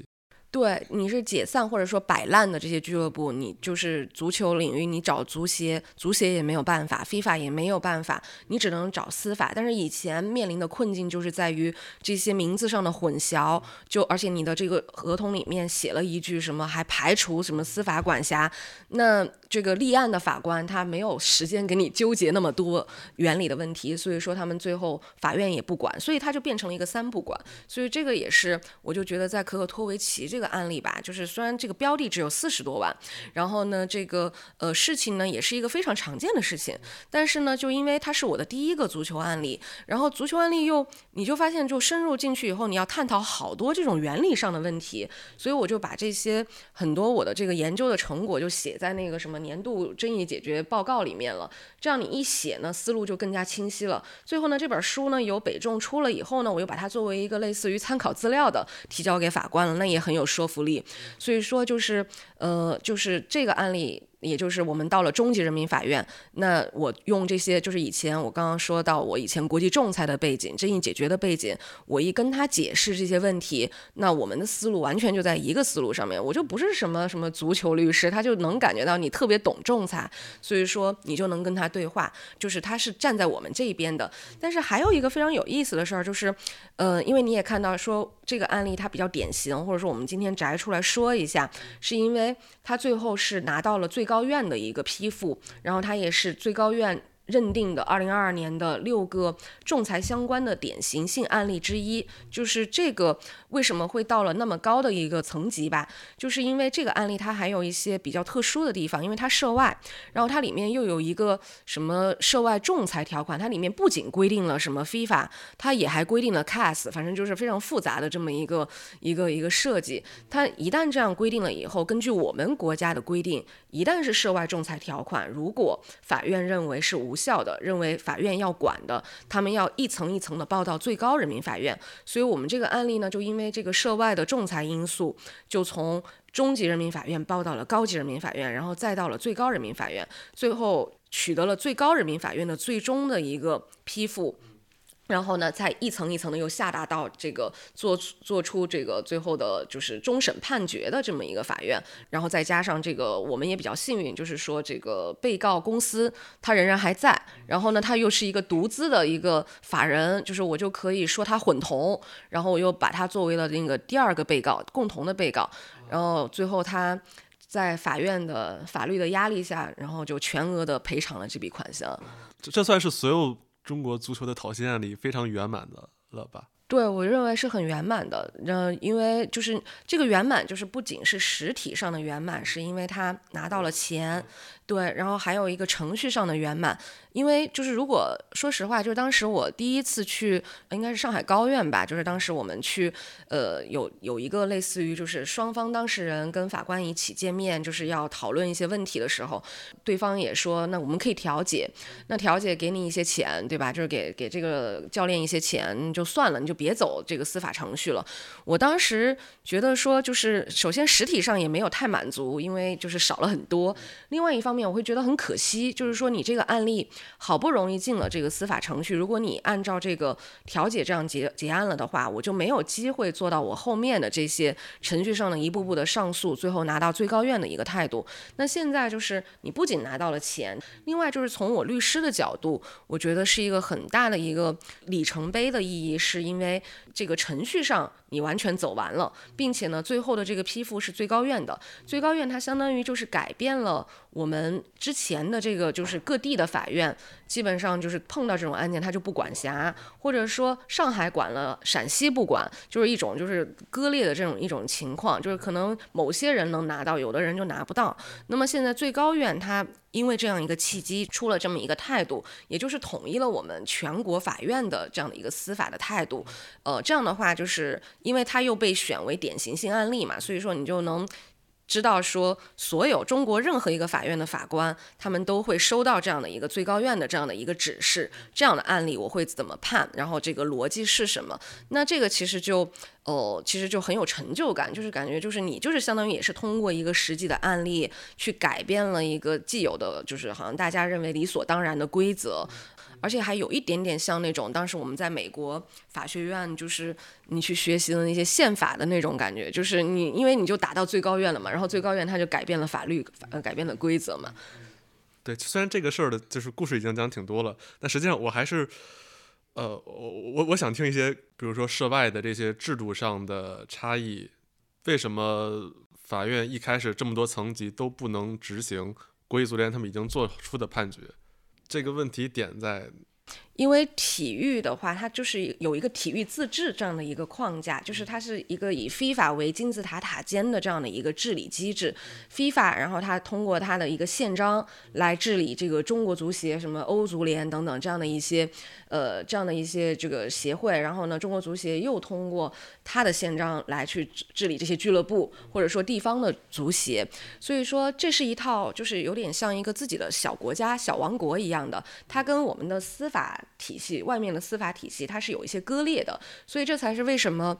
对，你是解散或者说摆烂的这些俱乐部，你就是足球领域，你找足协，足协也没有办法，FIFA 也没有办法，你只能找司法。但是以前面临的困境就是在于这些名字上的混淆，就而且你的这个合同里面写了一句什么，还排除什么司法管辖，那这个立案的法官他没有时间给你纠结那么多原理的问题，所以说他们最后法院也不管，所以他就变成了一个三不管。所以这个也是，我就觉得在可可托维奇这。这个案例吧，就是虽然这个标的只有四十多万，然后呢，这个呃事情呢也是一个非常常见的事情，但是呢，就因为它是我的第一个足球案例，然后足球案例又你就发现就深入进去以后，你要探讨好多这种原理上的问题，所以我就把这些很多我的这个研究的成果就写在那个什么年度争议解决报告里面了，这样你一写呢，思路就更加清晰了。最后呢，这本书呢由北仲出了以后呢，我又把它作为一个类似于参考资料的提交给法官了，那也很有。说服力，所以说就是，呃，就是这个案例。也就是我们到了中级人民法院，那我用这些就是以前我刚刚说到我以前国际仲裁的背景、争议解决的背景，我一跟他解释这些问题，那我们的思路完全就在一个思路上面。我就不是什么什么足球律师，他就能感觉到你特别懂仲裁，所以说你就能跟他对话，就是他是站在我们这一边的。但是还有一个非常有意思的事儿，就是，呃，因为你也看到说这个案例它比较典型，或者说我们今天摘出来说一下，是因为他最后是拿到了最。高院的一个批复，然后他也是最高院。认定的二零二二年的六个仲裁相关的典型性案例之一，就是这个为什么会到了那么高的一个层级吧？就是因为这个案例它还有一些比较特殊的地方，因为它涉外，然后它里面又有一个什么涉外仲裁条款，它里面不仅规定了什么 FIFA，它也还规定了 CAS，反正就是非常复杂的这么一个一个一个设计。它一旦这样规定了以后，根据我们国家的规定，一旦是涉外仲裁条款，如果法院认为是无效的认为法院要管的，他们要一层一层的报到最高人民法院。所以，我们这个案例呢，就因为这个涉外的仲裁因素，就从中级人民法院报到了高级人民法院，然后再到了最高人民法院，最后取得了最高人民法院的最终的一个批复。然后呢，再一层一层的又下达到这个做做出这个最后的就是终审判决的这么一个法院，然后再加上这个我们也比较幸运，就是说这个被告公司它仍然还在，然后呢，它又是一个独资的一个法人，就是我就可以说它混同，然后我又把它作为了那个第二个被告，共同的被告，然后最后他在法院的法律的压力下，然后就全额的赔偿了这笔款项。这这算是所有。中国足球的讨薪案例非常圆满的了吧？对我认为是很圆满的。嗯，因为就是这个圆满，就是不仅是实体上的圆满，是因为他拿到了钱。对，然后还有一个程序上的圆满，因为就是如果说实话，就是当时我第一次去，应该是上海高院吧，就是当时我们去，呃，有有一个类似于就是双方当事人跟法官一起见面，就是要讨论一些问题的时候，对方也说那我们可以调解，那调解给你一些钱，对吧？就是给给这个教练一些钱就算了，你就别走这个司法程序了。我当时觉得说，就是首先实体上也没有太满足，因为就是少了很多，另外一方面。我会觉得很可惜，就是说你这个案例好不容易进了这个司法程序，如果你按照这个调解这样结结案了的话，我就没有机会做到我后面的这些程序上的一步步的上诉，最后拿到最高院的一个态度。那现在就是你不仅拿到了钱，另外就是从我律师的角度，我觉得是一个很大的一个里程碑的意义，是因为这个程序上你完全走完了，并且呢，最后的这个批复是最高院的，最高院它相当于就是改变了我们。之前的这个就是各地的法院，基本上就是碰到这种案件他就不管辖，或者说上海管了，陕西不管，就是一种就是割裂的这种一种情况，就是可能某些人能拿到，有的人就拿不到。那么现在最高院他因为这样一个契机出了这么一个态度，也就是统一了我们全国法院的这样的一个司法的态度。呃，这样的话就是因为他又被选为典型性案例嘛，所以说你就能。知道说，所有中国任何一个法院的法官，他们都会收到这样的一个最高院的这样的一个指示，这样的案例我会怎么判，然后这个逻辑是什么？那这个其实就，哦，其实就很有成就感，就是感觉就是你就是相当于也是通过一个实际的案例去改变了一个既有的，就是好像大家认为理所当然的规则。而且还有一点点像那种当时我们在美国法学院，就是你去学习的那些宪法的那种感觉，就是你因为你就打到最高院了嘛，然后最高院他就改变了法律，呃，改变了规则嘛。对，虽然这个事儿的就是故事已经讲挺多了，但实际上我还是，呃，我我我想听一些，比如说涉外的这些制度上的差异，为什么法院一开始这么多层级都不能执行国际足联他们已经做出的判决？这个问题点在。因为体育的话，它就是有一个体育自治这样的一个框架，就是它是一个以非法为金字塔塔尖的这样的一个治理机制。非法，然后它通过它的一个宪章来治理这个中国足协、什么欧足联等等这样的一些，呃，这样的一些这个协会。然后呢，中国足协又通过它的宪章来去治理这些俱乐部或者说地方的足协。所以说，这是一套就是有点像一个自己的小国家、小王国一样的。它跟我们的司法。体系外面的司法体系，它是有一些割裂的，所以这才是为什么，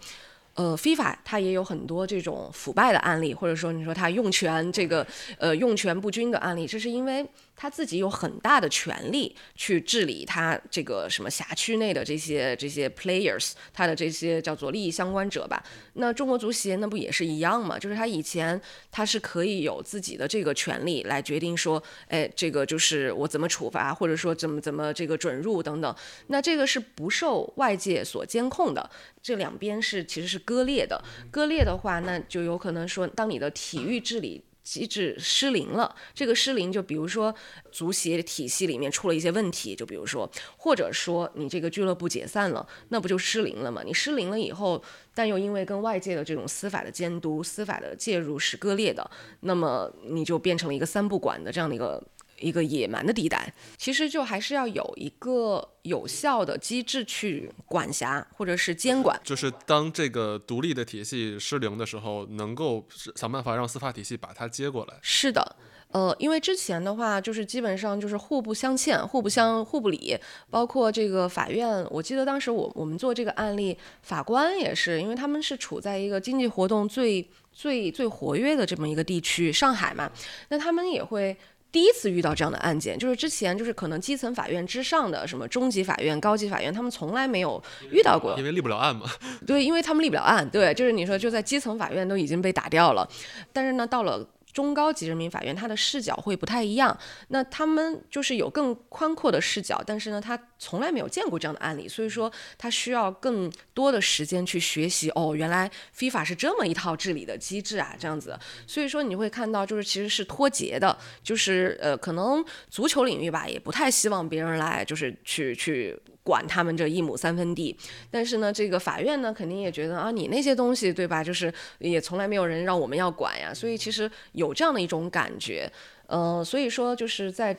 呃，非法它也有很多这种腐败的案例，或者说你说它用权这个呃用权不均的案例，这是因为。他自己有很大的权利去治理他这个什么辖区内的这些这些 players，他的这些叫做利益相关者吧。那中国足协那不也是一样吗？就是他以前他是可以有自己的这个权利来决定说，哎，这个就是我怎么处罚，或者说怎么怎么这个准入等等。那这个是不受外界所监控的，这两边是其实是割裂的。割裂的话，那就有可能说，当你的体育治理。机制失灵了，这个失灵就比如说足协体系里面出了一些问题，就比如说，或者说你这个俱乐部解散了，那不就失灵了吗？你失灵了以后，但又因为跟外界的这种司法的监督、司法的介入是割裂的，那么你就变成了一个三不管的这样的一个。一个野蛮的地带，其实就还是要有一个有效的机制去管辖或者是监管。就是当这个独立的体系失灵的时候，能够想办法让司法体系把它接过来。是的，呃，因为之前的话就是基本上就是互不相欠、互不相互不理，包括这个法院，我记得当时我我们做这个案例，法官也是，因为他们是处在一个经济活动最最最活跃的这么一个地区，上海嘛，那他们也会。第一次遇到这样的案件，就是之前就是可能基层法院之上的什么中级法院、高级法院，他们从来没有遇到过，因为立不了案嘛。对，因为他们立不了案。对，就是你说就在基层法院都已经被打掉了，但是呢，到了。中高级人民法院，它的视角会不太一样。那他们就是有更宽阔的视角，但是呢，他从来没有见过这样的案例，所以说他需要更多的时间去学习。哦，原来非法是这么一套治理的机制啊，这样子。所以说你会看到，就是其实是脱节的，就是呃，可能足球领域吧，也不太希望别人来，就是去去。管他们这一亩三分地，但是呢，这个法院呢，肯定也觉得啊，你那些东西对吧？就是也从来没有人让我们要管呀，所以其实有这样的一种感觉，呃，所以说就是在。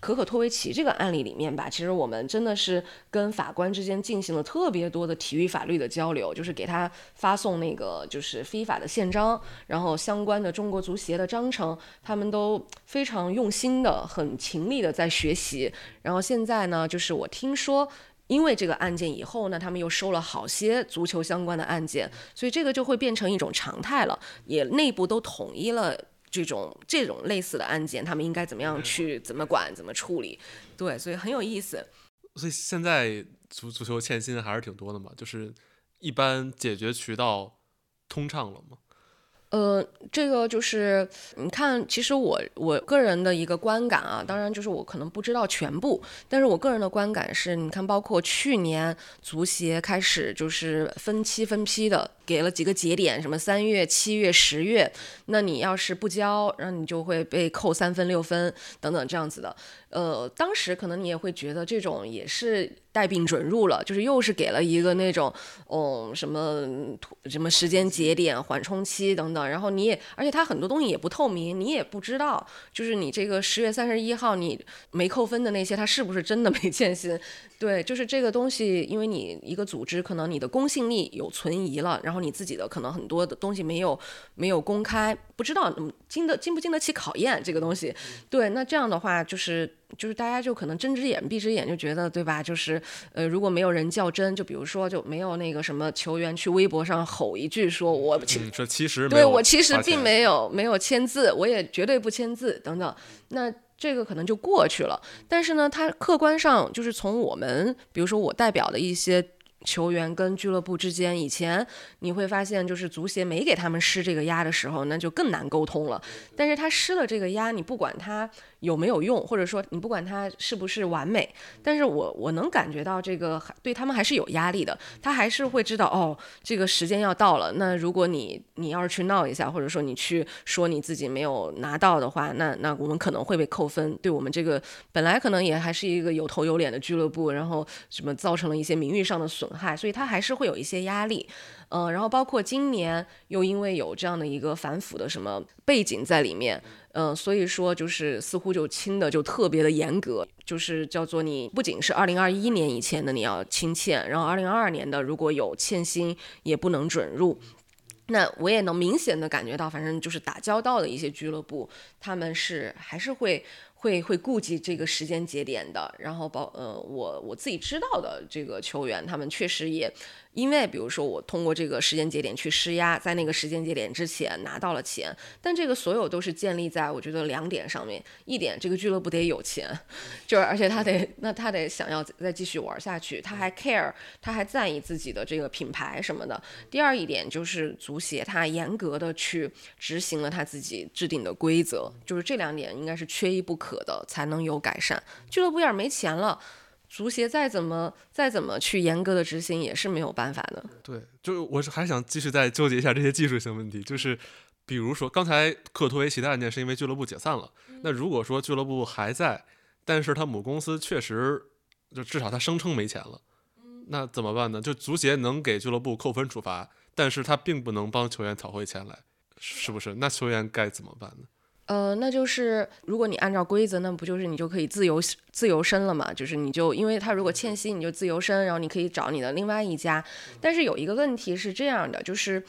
可可托维奇这个案例里面吧，其实我们真的是跟法官之间进行了特别多的体育法律的交流，就是给他发送那个就是非法的宪章，然后相关的中国足协的章程，他们都非常用心的、很勤力的在学习。然后现在呢，就是我听说，因为这个案件以后呢，他们又收了好些足球相关的案件，所以这个就会变成一种常态了，也内部都统一了。这种这种类似的案件，他们应该怎么样去怎么管怎么处理？对，所以很有意思。所以现在足足球欠薪还是挺多的嘛，就是一般解决渠道通畅了吗？呃，这个就是你看，其实我我个人的一个观感啊，当然就是我可能不知道全部，但是我个人的观感是，你看，包括去年足协开始就是分期分批的给了几个节点，什么三月、七月、十月，那你要是不交，然后你就会被扣三分、六分等等这样子的。呃，当时可能你也会觉得这种也是带病准入了，就是又是给了一个那种，哦，什么什么时间节点、缓冲期等等，然后你也，而且它很多东西也不透明，你也不知道，就是你这个十月三十一号你没扣分的那些，它是不是真的没欠薪？对，就是这个东西，因为你一个组织可能你的公信力有存疑了，然后你自己的可能很多的东西没有没有公开，不知道经得经不经得起考验这个东西。对，那这样的话就是就是大家就可能睁只眼闭只眼就觉得对吧？就是呃如果没有人较真，就比如说就没有那个什么球员去微博上吼一句说我这其实对我其实并没有没有签字，我也绝对不签字等等，那。这个可能就过去了，但是呢，他客观上就是从我们，比如说我代表的一些球员跟俱乐部之间，以前你会发现，就是足协没给他们施这个压的时候，那就更难沟通了。但是他施了这个压，你不管他。有没有用，或者说你不管它是不是完美，但是我我能感觉到这个对他们还是有压力的，他还是会知道哦，这个时间要到了。那如果你你要是去闹一下，或者说你去说你自己没有拿到的话，那那我们可能会被扣分，对我们这个本来可能也还是一个有头有脸的俱乐部，然后什么造成了一些名誉上的损害，所以他还是会有一些压力。嗯，然后包括今年又因为有这样的一个反腐的什么背景在里面。嗯，所以说就是似乎就清的就特别的严格，就是叫做你不仅是二零二一年以前的你要清欠，然后二零二二年的如果有欠薪也不能准入。那我也能明显的感觉到，反正就是打交道的一些俱乐部，他们是还是会会会顾及这个时间节点的。然后包呃我我自己知道的这个球员，他们确实也。因为比如说我通过这个时间节点去施压，在那个时间节点之前拿到了钱，但这个所有都是建立在我觉得两点上面：一点，这个俱乐部得有钱，就是而且他得那他得想要再继续玩下去，他还 care，他还在意自己的这个品牌什么的。第二一点就是足协他严格的去执行了他自己制定的规则，就是这两点应该是缺一不可的，才能有改善。俱乐部要是没钱了。足协再怎么再怎么去严格的执行也是没有办法的。对，就是我是还想继续再纠结一下这些技术性问题，就是比如说刚才克托维奇的案件是因为俱乐部解散了，那如果说俱乐部还在，但是他母公司确实就至少他声称没钱了，那怎么办呢？就足协能给俱乐部扣分处罚，但是他并不能帮球员讨回钱来，是不是？那球员该怎么办呢？呃，那就是如果你按照规则，那不就是你就可以自由自由身了嘛？就是你就因为他如果欠息，你就自由身，然后你可以找你的另外一家。但是有一个问题是这样的，就是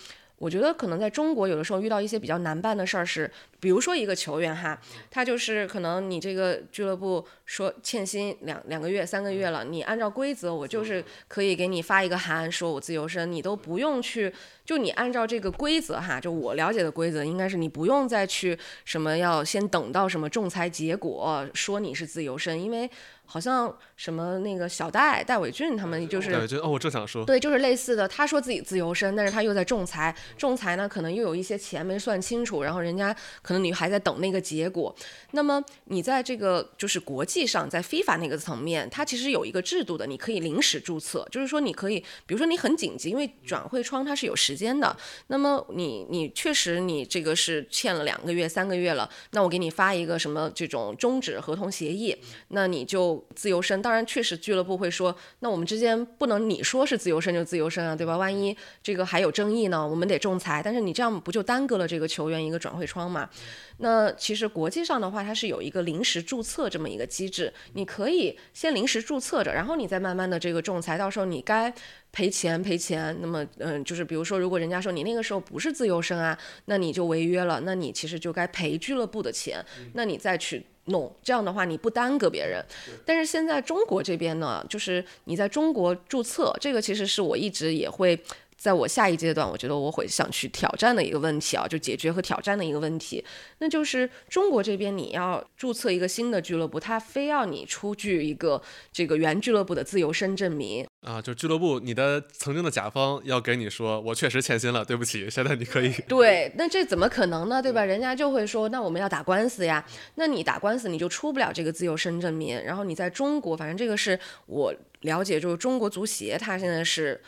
我觉得可能在中国有的时候遇到一些比较难办的事儿是，比如说一个球员哈，他就是可能你这个俱乐部说欠薪两两个月、三个月了，你按照规则我就是可以给你发一个函，说我自由身，你都不用去，就你按照这个规则哈，就我了解的规则应该是你不用再去什么要先等到什么仲裁结果说你是自由身，因为。好像什么那个小戴戴伟俊他们就是戴伟俊哦，我正想说，对，就是类似的。他说自己自由身，但是他又在仲裁，仲裁呢可能又有一些钱没算清楚，然后人家可能你还在等那个结果。那么你在这个就是国际上，在 FIFA 那个层面，它其实有一个制度的，你可以临时注册，就是说你可以，比如说你很紧急，因为转会窗它是有时间的。那么你你确实你这个是欠了两个月、三个月了，那我给你发一个什么这种终止合同协议，那你就。自由身，当然确实俱乐部会说，那我们之间不能你说是自由身就自由身啊，对吧？万一这个还有争议呢，我们得仲裁。但是你这样不就耽搁了这个球员一个转会窗嘛？那其实国际上的话，它是有一个临时注册这么一个机制，你可以先临时注册着，然后你再慢慢的这个仲裁，到时候你该赔钱赔钱。那么嗯，就是比如说，如果人家说你那个时候不是自由身啊，那你就违约了，那你其实就该赔俱乐部的钱，那你再去。弄这样的话，你不耽搁别人。但是现在中国这边呢，就是你在中国注册，这个其实是我一直也会在我下一阶段，我觉得我会想去挑战的一个问题啊，就解决和挑战的一个问题。那就是中国这边你要注册一个新的俱乐部，他非要你出具一个这个原俱乐部的自由身证明。啊，就俱乐部，你的曾经的甲方要给你说，我确实欠薪了，对不起，现在你可以。对，那这怎么可能呢？对吧？人家就会说，那我们要打官司呀。那你打官司，你就出不了这个自由身证明。然后你在中国，反正这个是我了解，就是中国足协，它现在是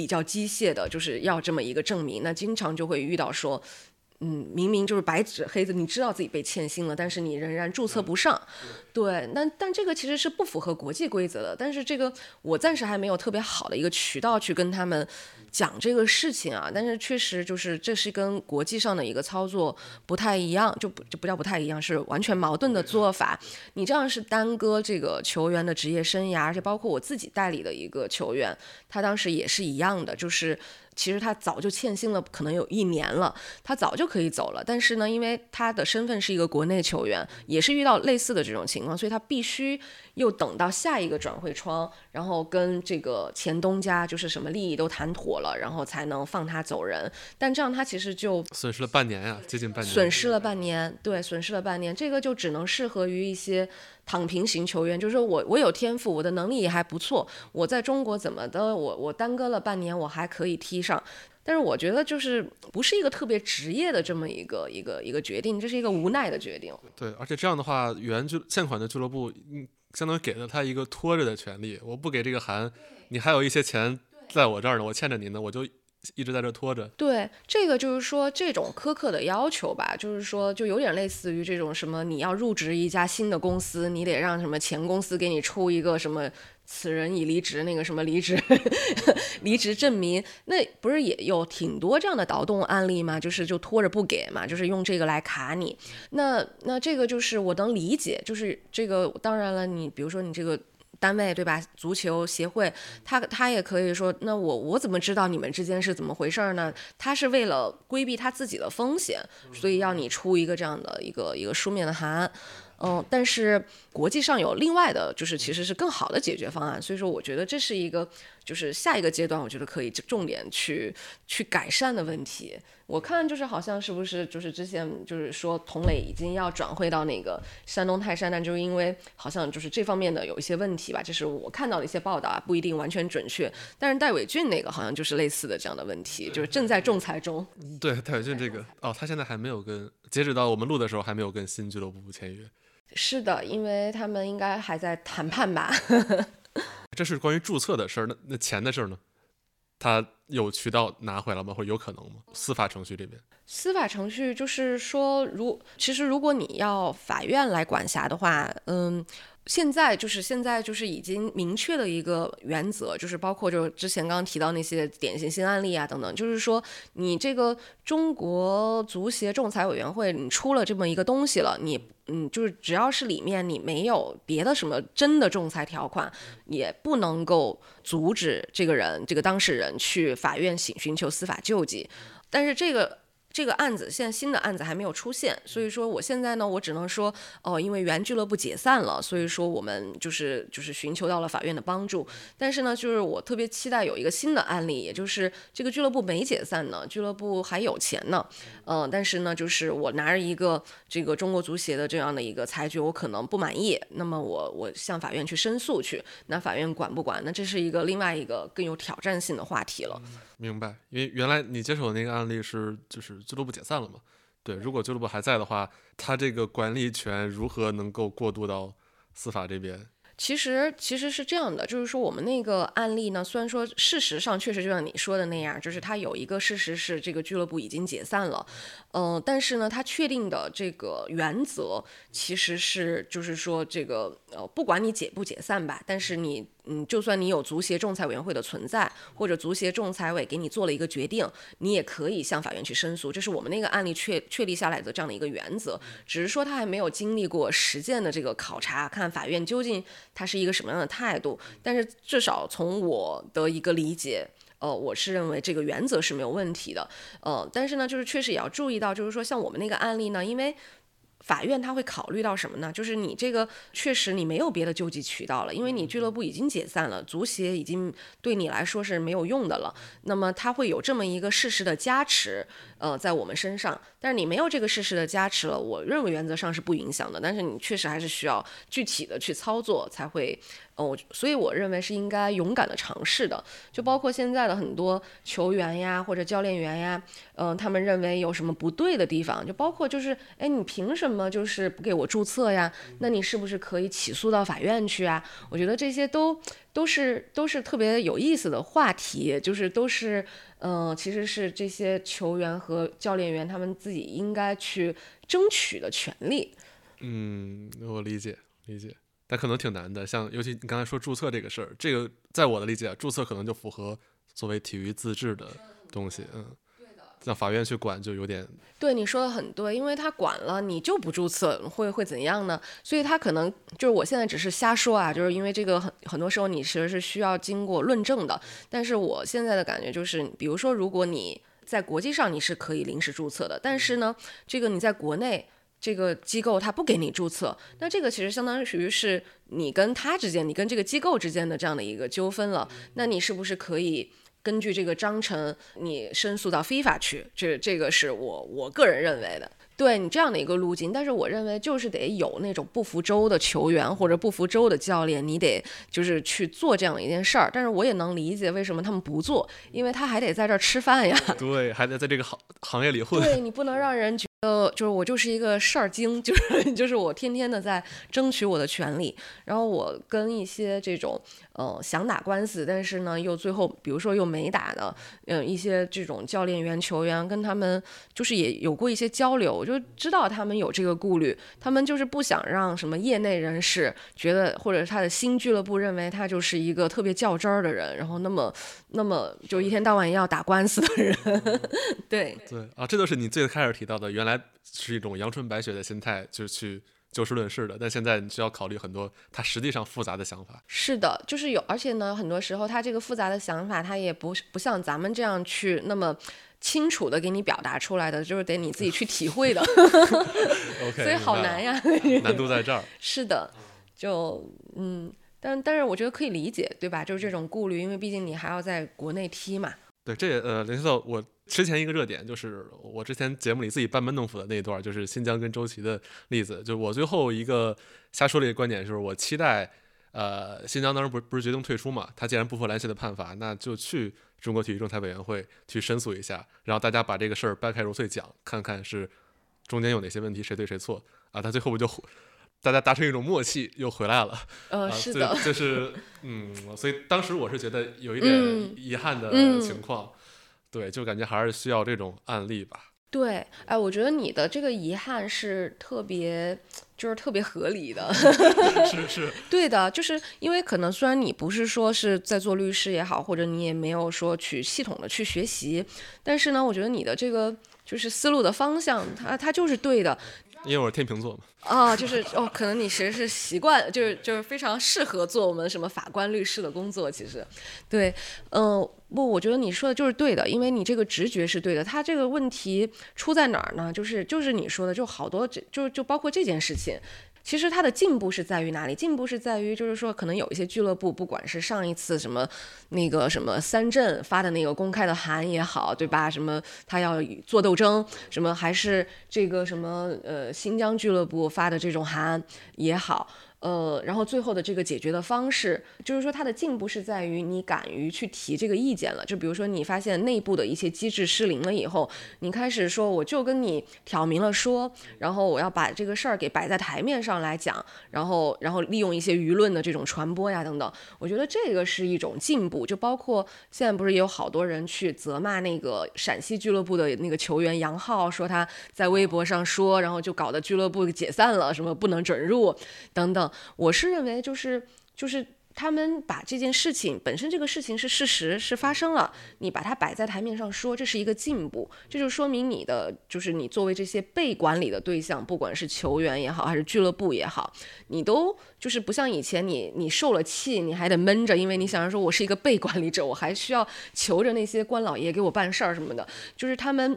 比较机械的，就是要这么一个证明。那经常就会遇到说。嗯，明明就是白纸黑字，你知道自己被欠薪了，但是你仍然注册不上。对，那但这个其实是不符合国际规则的。但是这个我暂时还没有特别好的一个渠道去跟他们讲这个事情啊。但是确实就是这是跟国际上的一个操作不太一样，就不就不叫不太一样，是完全矛盾的做法。你这样是耽搁这个球员的职业生涯，而且包括我自己代理的一个球员，他当时也是一样的，就是。其实他早就欠薪了，可能有一年了，他早就可以走了。但是呢，因为他的身份是一个国内球员，也是遇到类似的这种情况，所以他必须又等到下一个转会窗，然后跟这个前东家就是什么利益都谈妥了，然后才能放他走人。但这样他其实就损失了半年呀，接近半年。损失了半年，对，损失了半年。这个就只能适合于一些。躺平型球员就是说我我有天赋，我的能力也还不错。我在中国怎么的，我我耽搁了半年，我还可以踢上。但是我觉得就是不是一个特别职业的这么一个一个一个决定，这是一个无奈的决定。对，而且这样的话，原俱现款的俱乐部嗯，相当于给了他一个拖着的权利。我不给这个函，你还有一些钱在我这儿呢，我欠着您呢，我就。一直在这拖着。对，这个就是说这种苛刻的要求吧，就是说就有点类似于这种什么，你要入职一家新的公司，你得让什么前公司给你出一个什么此人已离职那个什么离职 离职证明，那不是也有挺多这样的倒动案例吗？就是就拖着不给嘛，就是用这个来卡你。那那这个就是我能理解，就是这个当然了，你比如说你这个。单位对吧？足球协会，他他也可以说，那我我怎么知道你们之间是怎么回事呢？他是为了规避他自己的风险，所以要你出一个这样的一个一个书面的函。嗯，但是国际上有另外的，就是其实是更好的解决方案，所以说我觉得这是一个，就是下一个阶段，我觉得可以重点去去改善的问题。我看就是好像是不是就是之前就是说童磊已经要转会到那个山东泰山，但就是因为好像就是这方面的有一些问题吧，这是我看到的一些报道啊，不一定完全准确。但是戴伟俊那个好像就是类似的这样的问题，就是正在仲裁中。对，戴伟俊这个哦，他现在还没有跟，截止到我们录的时候还没有跟新俱乐部签约。是的，因为他们应该还在谈判吧。这是关于注册的事儿，那那钱的事儿呢？他有渠道拿回来吗？或者有可能吗？司法程序这边？司法程序就是说，如其实如果你要法院来管辖的话，嗯。现在就是现在就是已经明确的一个原则，就是包括就是之前刚刚提到那些典型性案例啊等等，就是说你这个中国足协仲裁委员会你出了这么一个东西了，你嗯就是只要是里面你没有别的什么真的仲裁条款，也不能够阻止这个人这个当事人去法院寻寻求司法救济，但是这个。这个案子现在新的案子还没有出现，所以说我现在呢，我只能说哦，因为原俱乐部解散了，所以说我们就是就是寻求到了法院的帮助。但是呢，就是我特别期待有一个新的案例，也就是这个俱乐部没解散呢，俱乐部还有钱呢，嗯，但是呢，就是我拿着一个这个中国足协的这样的一个裁决，我可能不满意，那么我我向法院去申诉去，那法院管不管？那这是一个另外一个更有挑战性的话题了。明白，因为原来你接手的那个案例是就是俱乐部解散了嘛？对，如果俱乐部还在的话，他这个管理权如何能够过渡到司法这边？其实其实是这样的，就是说我们那个案例呢，虽然说事实上确实就像你说的那样，就是它有一个事实是这个俱乐部已经解散了，嗯，但是呢，它确定的这个原则其实是就是说这个呃，不管你解不解散吧，但是你。嗯，就算你有足协仲裁委员会的存在，或者足协仲裁委给你做了一个决定，你也可以向法院去申诉。这是我们那个案例确确立下来的这样的一个原则。只是说他还没有经历过实践的这个考察，看法院究竟他是一个什么样的态度。但是至少从我的一个理解，呃，我是认为这个原则是没有问题的。呃，但是呢，就是确实也要注意到，就是说像我们那个案例呢，因为。法院他会考虑到什么呢？就是你这个确实你没有别的救济渠道了，因为你俱乐部已经解散了，足协已经对你来说是没有用的了。那么他会有这么一个事实的加持，呃，在我们身上。但是你没有这个事实的加持了，我认为原则上是不影响的。但是你确实还是需要具体的去操作才会。我，所以我认为是应该勇敢的尝试的，就包括现在的很多球员呀或者教练员呀，嗯，他们认为有什么不对的地方，就包括就是，哎，你凭什么就是不给我注册呀？那你是不是可以起诉到法院去啊？我觉得这些都都是都是特别有意思的话题，就是都是，嗯，其实是这些球员和教练员他们自己应该去争取的权利。嗯，我理解理解。但可能挺难的，像尤其你刚才说注册这个事儿，这个在我的理解，注册可能就符合作为体育自治的东西，嗯，让法院去管就有点。对，你说的很对，因为他管了，你就不注册，会会怎样呢？所以他可能就是我现在只是瞎说啊，就是因为这个很很多时候你其实是需要经过论证的。但是我现在的感觉就是，比如说如果你在国际上你是可以临时注册的，但是呢，这个你在国内。这个机构他不给你注册，那这个其实相当于是你跟他之间，你跟这个机构之间的这样的一个纠纷了。那你是不是可以根据这个章程，你申诉到非法去？这这个是我我个人认为的。对你这样的一个路径，但是我认为就是得有那种不服周的球员或者不服周的教练，你得就是去做这样的一件事儿。但是我也能理解为什么他们不做，因为他还得在这儿吃饭呀。对，还得在这个行行业里混。对你不能让人觉呃就是我就是一个事儿精，就是就是我天天的在争取我的权利。然后我跟一些这种呃想打官司，但是呢又最后比如说又没打的，嗯一些这种教练员球员，跟他们就是也有过一些交流。就知道他们有这个顾虑，他们就是不想让什么业内人士觉得，或者是他的新俱乐部认为他就是一个特别较真儿的人，然后那么那么就一天到晚要打官司的人。对对啊，这都是你最开始提到的，原来是一种阳春白雪的心态，就去就事论事的，但现在你需要考虑很多他实际上复杂的想法。是的，就是有，而且呢，很多时候他这个复杂的想法，他也不不像咱们这样去那么。清楚的给你表达出来的，就是得你自己去体会的，所以好难呀，难度在这儿。是的，就嗯，但但是我觉得可以理解，对吧？就是这种顾虑，因为毕竟你还要在国内踢嘛。对，这也呃，林秀，我之前一个热点就是我之前节目里自己班门弄斧的那一段，就是新疆跟周琦的例子。就我最后一个瞎说的一个观点，就是我期待，呃，新疆当时不是不是决定退出嘛？他既然不服篮协的判罚，那就去。中国体育仲裁委员会去申诉一下，然后大家把这个事儿掰开揉碎讲，看看是中间有哪些问题，谁对谁错啊？他最后不就大家达成一种默契，又回来了？呃，是的，就是嗯，所以当时我是觉得有一点遗憾的情况，对，就感觉还是需要这种案例吧。对，哎，我觉得你的这个遗憾是特别，就是特别合理的。是是，对的，就是因为可能虽然你不是说是在做律师也好，或者你也没有说去系统的去学习，但是呢，我觉得你的这个就是思路的方向，它它就是对的。因为我是天秤座嘛。啊，就是哦，可能你其实是习惯，就是就是非常适合做我们什么法官、律师的工作。其实，对，嗯，不，我觉得你说的就是对的，因为你这个直觉是对的。他这个问题出在哪儿呢？就是就是你说的，就好多，这就就包括这件事情。其实它的进步是在于哪里？进步是在于，就是说，可能有一些俱乐部，不管是上一次什么那个什么三镇发的那个公开的函也好，对吧？什么他要做斗争，什么还是这个什么呃新疆俱乐部发的这种函也好。呃，然后最后的这个解决的方式，就是说它的进步是在于你敢于去提这个意见了。就比如说你发现内部的一些机制失灵了以后，你开始说我就跟你挑明了说，然后我要把这个事儿给摆在台面上来讲，然后然后利用一些舆论的这种传播呀等等。我觉得这个是一种进步。就包括现在不是也有好多人去责骂那个陕西俱乐部的那个球员杨浩，说他在微博上说，然后就搞得俱乐部解散了，什么不能准入等等。我是认为，就是就是他们把这件事情本身这个事情是事实，是发生了，你把它摆在台面上说，这是一个进步，这就说明你的就是你作为这些被管理的对象，不管是球员也好，还是俱乐部也好，你都就是不像以前你你受了气，你还得闷着，因为你想着说我是一个被管理者，我还需要求着那些官老爷给我办事儿什么的，就是他们。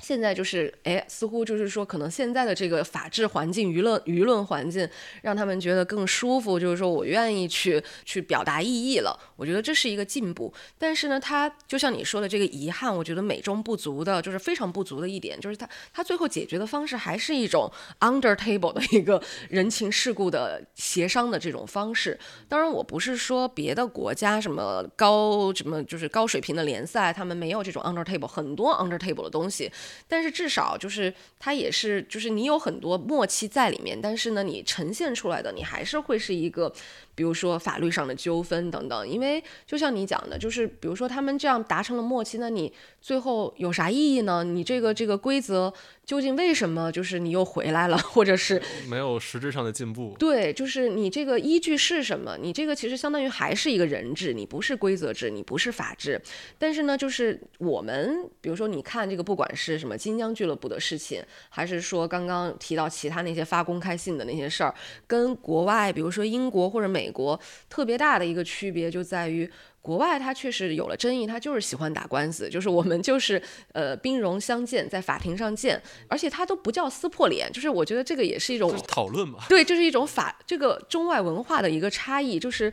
现在就是，哎，似乎就是说，可能现在的这个法治环境、舆论舆论环境，让他们觉得更舒服。就是说我愿意去去表达异议了。我觉得这是一个进步。但是呢，他就像你说的这个遗憾，我觉得美中不足的，就是非常不足的一点，就是他他最后解决的方式还是一种 under table 的一个人情世故的协商的这种方式。当然，我不是说别的国家什么高什么就是高水平的联赛，他们没有这种 under table，很多 under table 的东西。但是至少就是它也是，就是你有很多默契在里面，但是呢，你呈现出来的你还是会是一个，比如说法律上的纠纷等等。因为就像你讲的，就是比如说他们这样达成了默契，那你最后有啥意义呢？你这个这个规则。究竟为什么就是你又回来了，或者是没有实质上的进步？对，就是你这个依据是什么？你这个其实相当于还是一个人治，你不是规则制，你不是法治。但是呢，就是我们比如说你看这个，不管是什么金江俱乐部的事情，还是说刚刚提到其他那些发公开信的那些事儿，跟国外比如说英国或者美国特别大的一个区别就在于。国外他确实有了争议，他就是喜欢打官司，就是我们就是 呃兵戎相见，在法庭上见，而且他都不叫撕破脸，就是我觉得这个也是一种讨论嘛，对，这是一种法这个中外文化的一个差异，就是。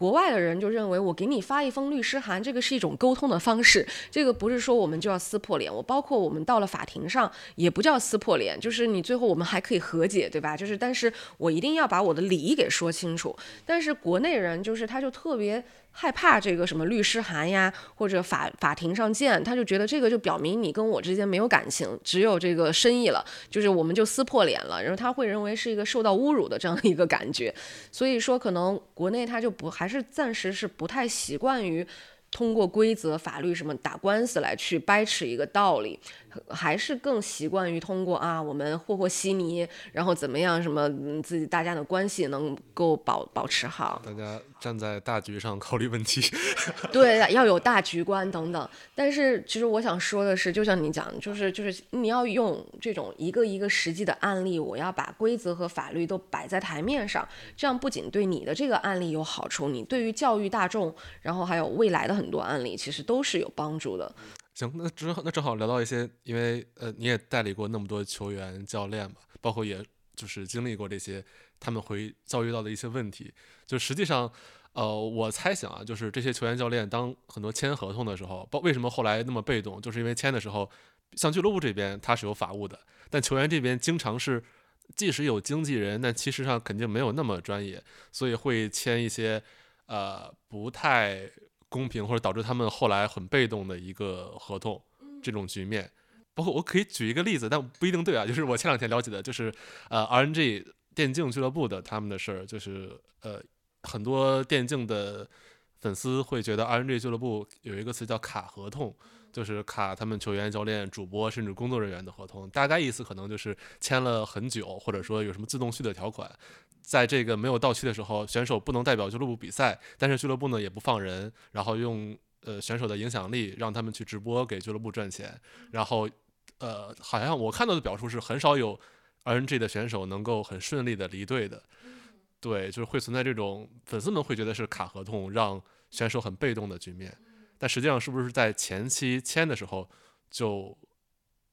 国外的人就认为，我给你发一封律师函，这个是一种沟通的方式。这个不是说我们就要撕破脸。我包括我们到了法庭上，也不叫撕破脸，就是你最后我们还可以和解，对吧？就是，但是我一定要把我的理给说清楚。但是国内人就是，他就特别。害怕这个什么律师函呀，或者法法庭上见，他就觉得这个就表明你跟我之间没有感情，只有这个生意了，就是我们就撕破脸了，然后他会认为是一个受到侮辱的这样一个感觉，所以说可能国内他就不还是暂时是不太习惯于通过规则、法律什么打官司来去掰扯一个道理。还是更习惯于通过啊，我们和和稀泥，然后怎么样，什么自己大家的关系能够保保持好。大家站在大局上考虑问题。对，要有大局观等等。但是其实我想说的是，就像你讲，就是就是你要用这种一个一个实际的案例，我要把规则和法律都摆在台面上，这样不仅对你的这个案例有好处，你对于教育大众，然后还有未来的很多案例，其实都是有帮助的。行，那正好那正好聊到一些，因为呃你也代理过那么多球员教练嘛，包括也就是经历过这些，他们会遭遇到的一些问题。就实际上，呃，我猜想啊，就是这些球员教练当很多签合同的时候，包为什么后来那么被动，就是因为签的时候，像俱乐部这边他是有法务的，但球员这边经常是即使有经纪人，但其实上肯定没有那么专业，所以会签一些呃不太。公平或者导致他们后来很被动的一个合同，这种局面，包括我可以举一个例子，但不一定对啊。就是我前两天了解的，就是呃，RNG 电竞俱乐部的他们的事儿，就是呃，很多电竞的粉丝会觉得 RNG 俱乐部有一个词叫卡合同，就是卡他们球员、教练、主播甚至工作人员的合同。大概意思可能就是签了很久，或者说有什么自动续的条款，在这个没有到期的时候，选手不能代表俱乐部比赛，但是俱乐部呢也不放人，然后用呃选手的影响力让他们去直播给俱乐部赚钱，然后呃好像我看到的表述是很少有 RNG 的选手能够很顺利的离队的。对，就是会存在这种粉丝们会觉得是卡合同，让选手很被动的局面。但实际上，是不是在前期签的时候就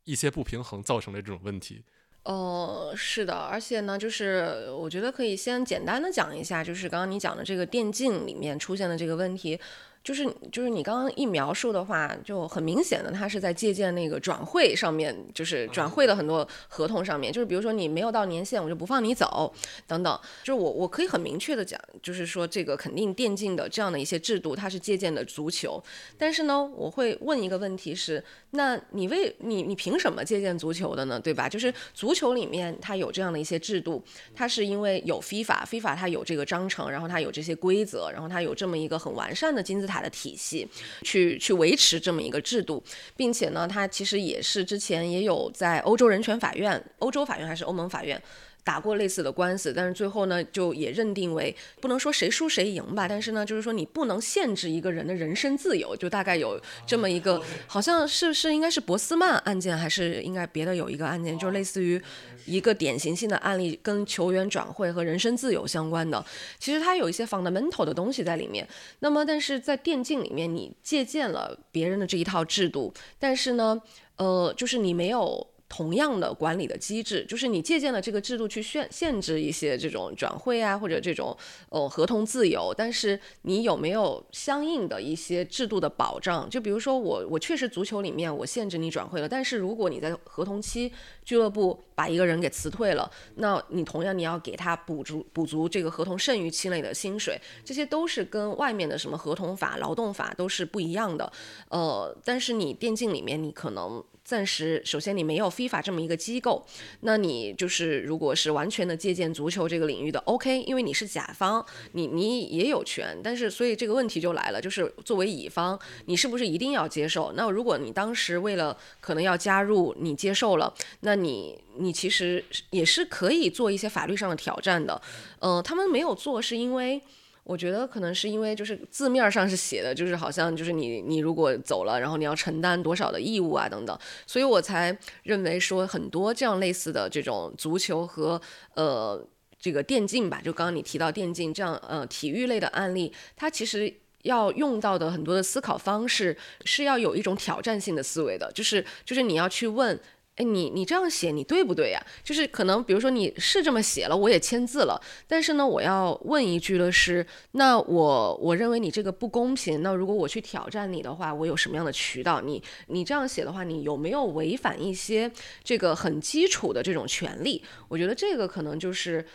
一些不平衡造成了这种问题？哦，是的，而且呢，就是我觉得可以先简单的讲一下，就是刚刚你讲的这个电竞里面出现的这个问题。就是就是你刚刚一描述的话，就很明显的，他是在借鉴那个转会上面，就是转会的很多合同上面，就是比如说你没有到年限，我就不放你走，等等。就是我我可以很明确的讲，就是说这个肯定电竞的这样的一些制度，它是借鉴的足球。但是呢，我会问一个问题是，那你为你你凭什么借鉴足球的呢？对吧？就是足球里面它有这样的一些制度，它是因为有 FIFA，FIFA 它有这个章程，然后它有这些规则，然后它有这么一个很完善的金字塔。的体系，去去维持这么一个制度，并且呢，它其实也是之前也有在欧洲人权法院、欧洲法院还是欧盟法院。打过类似的官司，但是最后呢，就也认定为不能说谁输谁赢吧，但是呢，就是说你不能限制一个人的人身自由，就大概有这么一个，好像是是应该是博斯曼案件，还是应该别的有一个案件，就类似于一个典型性的案例，跟球员转会和人身自由相关的，其实它有一些 fundamental 的东西在里面。那么，但是在电竞里面，你借鉴了别人的这一套制度，但是呢，呃，就是你没有。同样的管理的机制，就是你借鉴了这个制度去限限制一些这种转会啊，或者这种呃合同自由，但是你有没有相应的一些制度的保障？就比如说我我确实足球里面我限制你转会了，但是如果你在合同期俱乐部把一个人给辞退了，那你同样你要给他补足补足这个合同剩余期内的薪水，这些都是跟外面的什么合同法、劳动法都是不一样的。呃，但是你电竞里面你可能。暂时，首先你没有 FIFA 这么一个机构，那你就是如果是完全的借鉴足球这个领域的 OK，因为你是甲方，你你也有权，但是所以这个问题就来了，就是作为乙方，你是不是一定要接受？那如果你当时为了可能要加入，你接受了，那你你其实也是可以做一些法律上的挑战的，嗯，他们没有做是因为。我觉得可能是因为就是字面上是写的，就是好像就是你你如果走了，然后你要承担多少的义务啊等等，所以我才认为说很多这样类似的这种足球和呃这个电竞吧，就刚刚你提到电竞这样呃体育类的案例，它其实要用到的很多的思考方式是要有一种挑战性的思维的，就是就是你要去问。哎，你你这样写你对不对呀？就是可能，比如说你是这么写了，我也签字了，但是呢，我要问一句的是，那我我认为你这个不公平。那如果我去挑战你的话，我有什么样的渠道？你你这样写的话，你有没有违反一些这个很基础的这种权利？我觉得这个可能就是。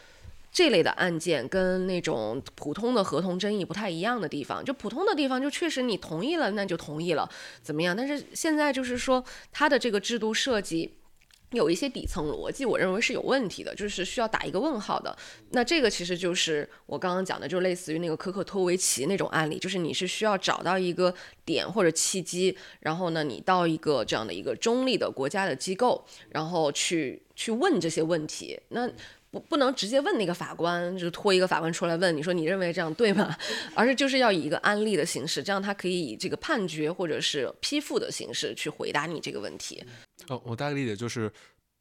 这类的案件跟那种普通的合同争议不太一样的地方，就普通的地方就确实你同意了那就同意了，怎么样？但是现在就是说它的这个制度设计有一些底层逻辑，我认为是有问题的，就是需要打一个问号的。那这个其实就是我刚刚讲的，就类似于那个科克托维奇那种案例，就是你是需要找到一个点或者契机，然后呢，你到一个这样的一个中立的国家的机构，然后去去问这些问题。那不不能直接问那个法官，就是拖一个法官出来问你说你认为这样对吗？而是就是要以一个案例的形式，这样他可以以这个判决或者是批复的形式去回答你这个问题。哦，我大概理解就是，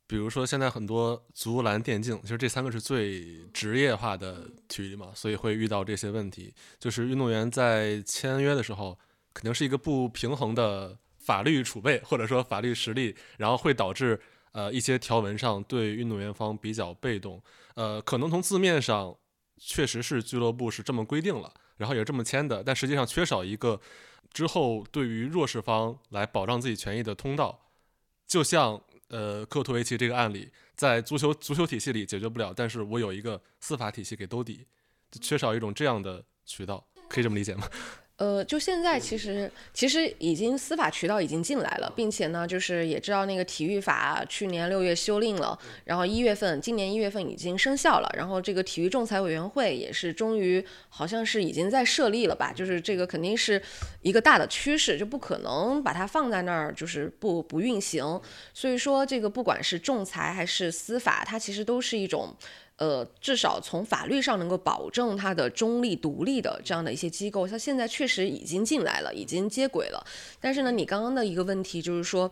比如说现在很多足篮电竞，其实这三个是最职业化的体育嘛，所以会遇到这些问题。就是运动员在签约的时候，肯定是一个不平衡的法律储备或者说法律实力，然后会导致。呃，一些条文上对运动员方比较被动，呃，可能从字面上确实是俱乐部是这么规定了，然后也这么签的，但实际上缺少一个之后对于弱势方来保障自己权益的通道。就像呃科托维奇这个案例，在足球足球体系里解决不了，但是我有一个司法体系给兜底，就缺少一种这样的渠道，可以这么理解吗？呃，就现在其实其实已经司法渠道已经进来了，并且呢，就是也知道那个体育法去年六月修订了，然后一月份，今年一月份已经生效了，然后这个体育仲裁委员会也是终于好像是已经在设立了吧，就是这个肯定是一个大的趋势，就不可能把它放在那儿就是不不运行，所以说这个不管是仲裁还是司法，它其实都是一种。呃，至少从法律上能够保证它的中立独立的这样的一些机构，它现在确实已经进来了，已经接轨了。但是呢，你刚刚的一个问题就是说，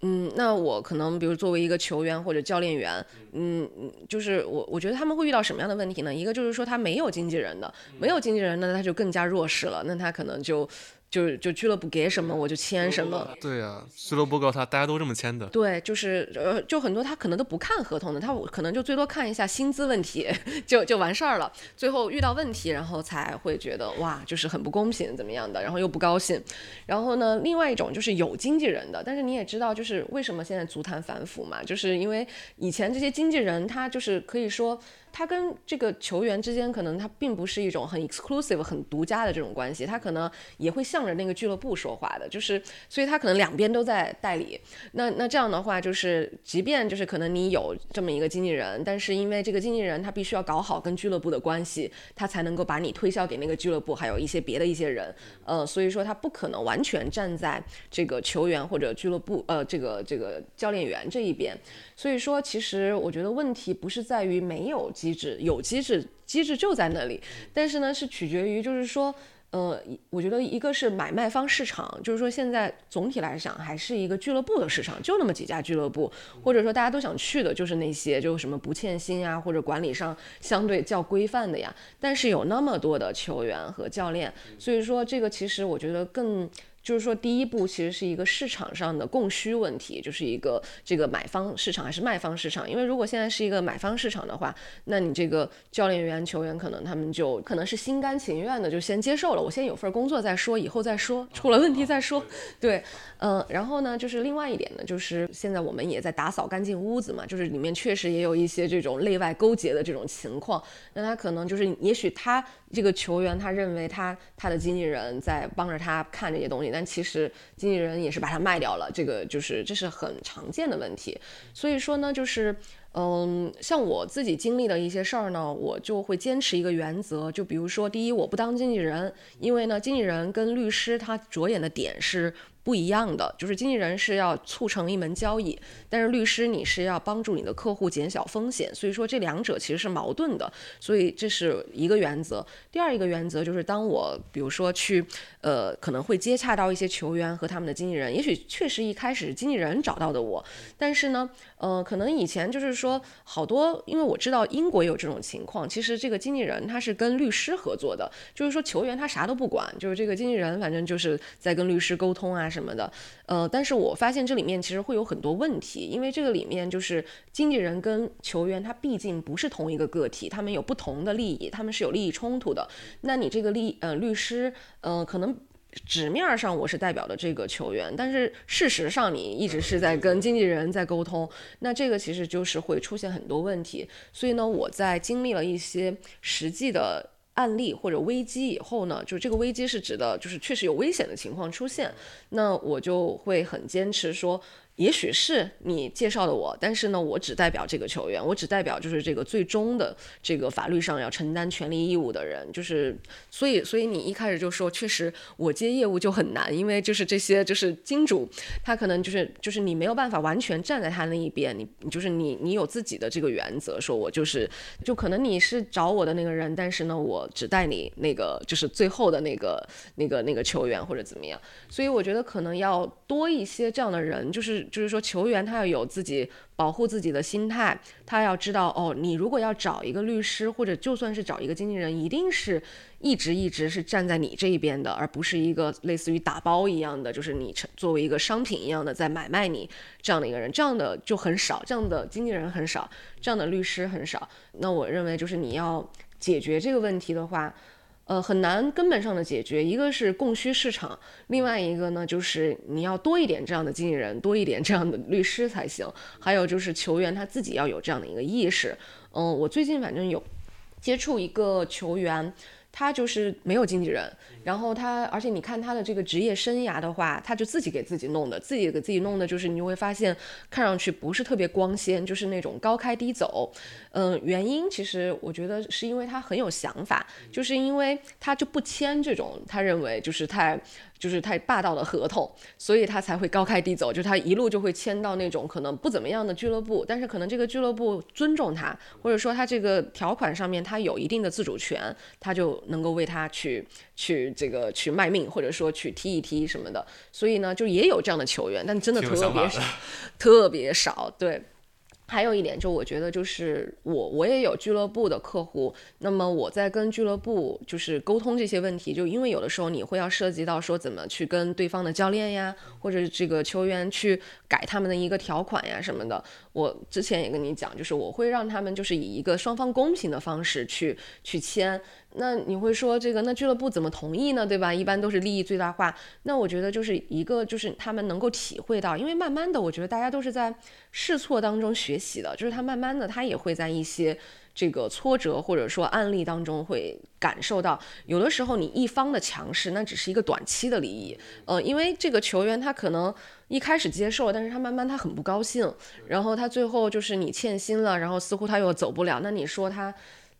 嗯，那我可能比如作为一个球员或者教练员，嗯嗯，就是我我觉得他们会遇到什么样的问题呢？一个就是说他没有经纪人的，没有经纪人呢，他就更加弱势了，那他可能就。就就俱乐部给什么我就签什么，对呀，俱乐部告诉他大家都这么签的。对，就是呃，就很多他可能都不看合同的，他可能就最多看一下薪资问题，就就完事儿了。最后遇到问题，然后才会觉得哇，就是很不公平怎么样的，然后又不高兴。然后呢，另外一种就是有经纪人的，但是你也知道，就是为什么现在足坛反腐嘛，就是因为以前这些经纪人他就是可以说。他跟这个球员之间，可能他并不是一种很 exclusive、很独家的这种关系，他可能也会向着那个俱乐部说话的，就是，所以他可能两边都在代理。那那这样的话，就是即便就是可能你有这么一个经纪人，但是因为这个经纪人他必须要搞好跟俱乐部的关系，他才能够把你推销给那个俱乐部，还有一些别的一些人，呃，所以说他不可能完全站在这个球员或者俱乐部，呃，这个这个教练员这一边。所以说，其实我觉得问题不是在于没有机制，有机制，机制就在那里。但是呢，是取决于，就是说，呃，我觉得一个是买卖方市场，就是说现在总体来讲还是一个俱乐部的市场，就那么几家俱乐部，或者说大家都想去的就是那些，就什么不欠薪啊，或者管理上相对较规范的呀。但是有那么多的球员和教练，所以说这个其实我觉得更。就是说，第一步其实是一个市场上的供需问题，就是一个这个买方市场还是卖方市场。因为如果现在是一个买方市场的话，那你这个教练员、球员可能他们就可能是心甘情愿的就先接受了，我先有份工作再说，以后再说，出了问题再说。对，嗯，然后呢，就是另外一点呢，就是现在我们也在打扫干净屋子嘛，就是里面确实也有一些这种内外勾结的这种情况。那他可能就是，也许他这个球员他认为他他的经纪人在帮着他看这些东西。但其实经纪人也是把他卖掉了，这个就是这是很常见的问题。所以说呢，就是嗯，像我自己经历的一些事儿呢，我就会坚持一个原则，就比如说，第一，我不当经纪人，因为呢，经纪人跟律师他着眼的点是。不一样的就是经纪人是要促成一门交易，但是律师你是要帮助你的客户减小风险，所以说这两者其实是矛盾的，所以这是一个原则。第二一个原则就是当我比如说去呃可能会接洽到一些球员和他们的经纪人，也许确实一开始经纪人找到的我，但是呢，呃可能以前就是说好多，因为我知道英国有这种情况，其实这个经纪人他是跟律师合作的，就是说球员他啥都不管，就是这个经纪人反正就是在跟律师沟通啊。什么的，呃，但是我发现这里面其实会有很多问题，因为这个里面就是经纪人跟球员他毕竟不是同一个个体，他们有不同的利益，他们是有利益冲突的。那你这个利呃律师，呃，可能纸面上我是代表的这个球员，但是事实上你一直是在跟经纪人在沟通，那这个其实就是会出现很多问题。所以呢，我在经历了一些实际的。案例或者危机以后呢，就这个危机是指的，就是确实有危险的情况出现，那我就会很坚持说。也许是你介绍的我，但是呢，我只代表这个球员，我只代表就是这个最终的这个法律上要承担权利义务的人，就是所以，所以你一开始就说，确实我接业务就很难，因为就是这些就是金主，他可能就是就是你没有办法完全站在他那一边，你就是你你有自己的这个原则，说我就是就可能你是找我的那个人，但是呢，我只带你那个就是最后的那个那个那个球员或者怎么样，所以我觉得可能要多一些这样的人，就是。就是说，球员他要有自己保护自己的心态，他要知道哦，你如果要找一个律师，或者就算是找一个经纪人，一定是一直一直是站在你这一边的，而不是一个类似于打包一样的，就是你作为一个商品一样的在买卖你这样的一个人，这样的就很少，这样的经纪人很少，这样的律师很少。那我认为，就是你要解决这个问题的话。呃，很难根本上的解决，一个是供需市场，另外一个呢，就是你要多一点这样的经纪人，多一点这样的律师才行。还有就是球员他自己要有这样的一个意识。嗯，我最近反正有接触一个球员，他就是没有经纪人，然后他，而且你看他的这个职业生涯的话，他就自己给自己弄的，自己给自己弄的，就是你会发现看上去不是特别光鲜，就是那种高开低走。嗯，原因其实我觉得是因为他很有想法，就是因为他就不签这种他认为就是太。就是太霸道的合同，所以他才会高开低走。就他一路就会签到那种可能不怎么样的俱乐部，但是可能这个俱乐部尊重他，或者说他这个条款上面他有一定的自主权，他就能够为他去去这个去卖命，或者说去踢一踢什么的。所以呢，就也有这样的球员，但真的特别少，特别少。对。还有一点，就我觉得，就是我我也有俱乐部的客户，那么我在跟俱乐部就是沟通这些问题，就因为有的时候你会要涉及到说怎么去跟对方的教练呀，或者这个球员去改他们的一个条款呀什么的。我之前也跟你讲，就是我会让他们就是以一个双方公平的方式去去签。那你会说这个，那俱乐部怎么同意呢？对吧？一般都是利益最大化。那我觉得就是一个，就是他们能够体会到，因为慢慢的，我觉得大家都是在试错当中学习的，就是他慢慢的，他也会在一些这个挫折或者说案例当中会感受到，有的时候你一方的强势，那只是一个短期的利益。呃，因为这个球员他可能一开始接受，但是他慢慢他很不高兴，然后他最后就是你欠薪了，然后似乎他又走不了，那你说他？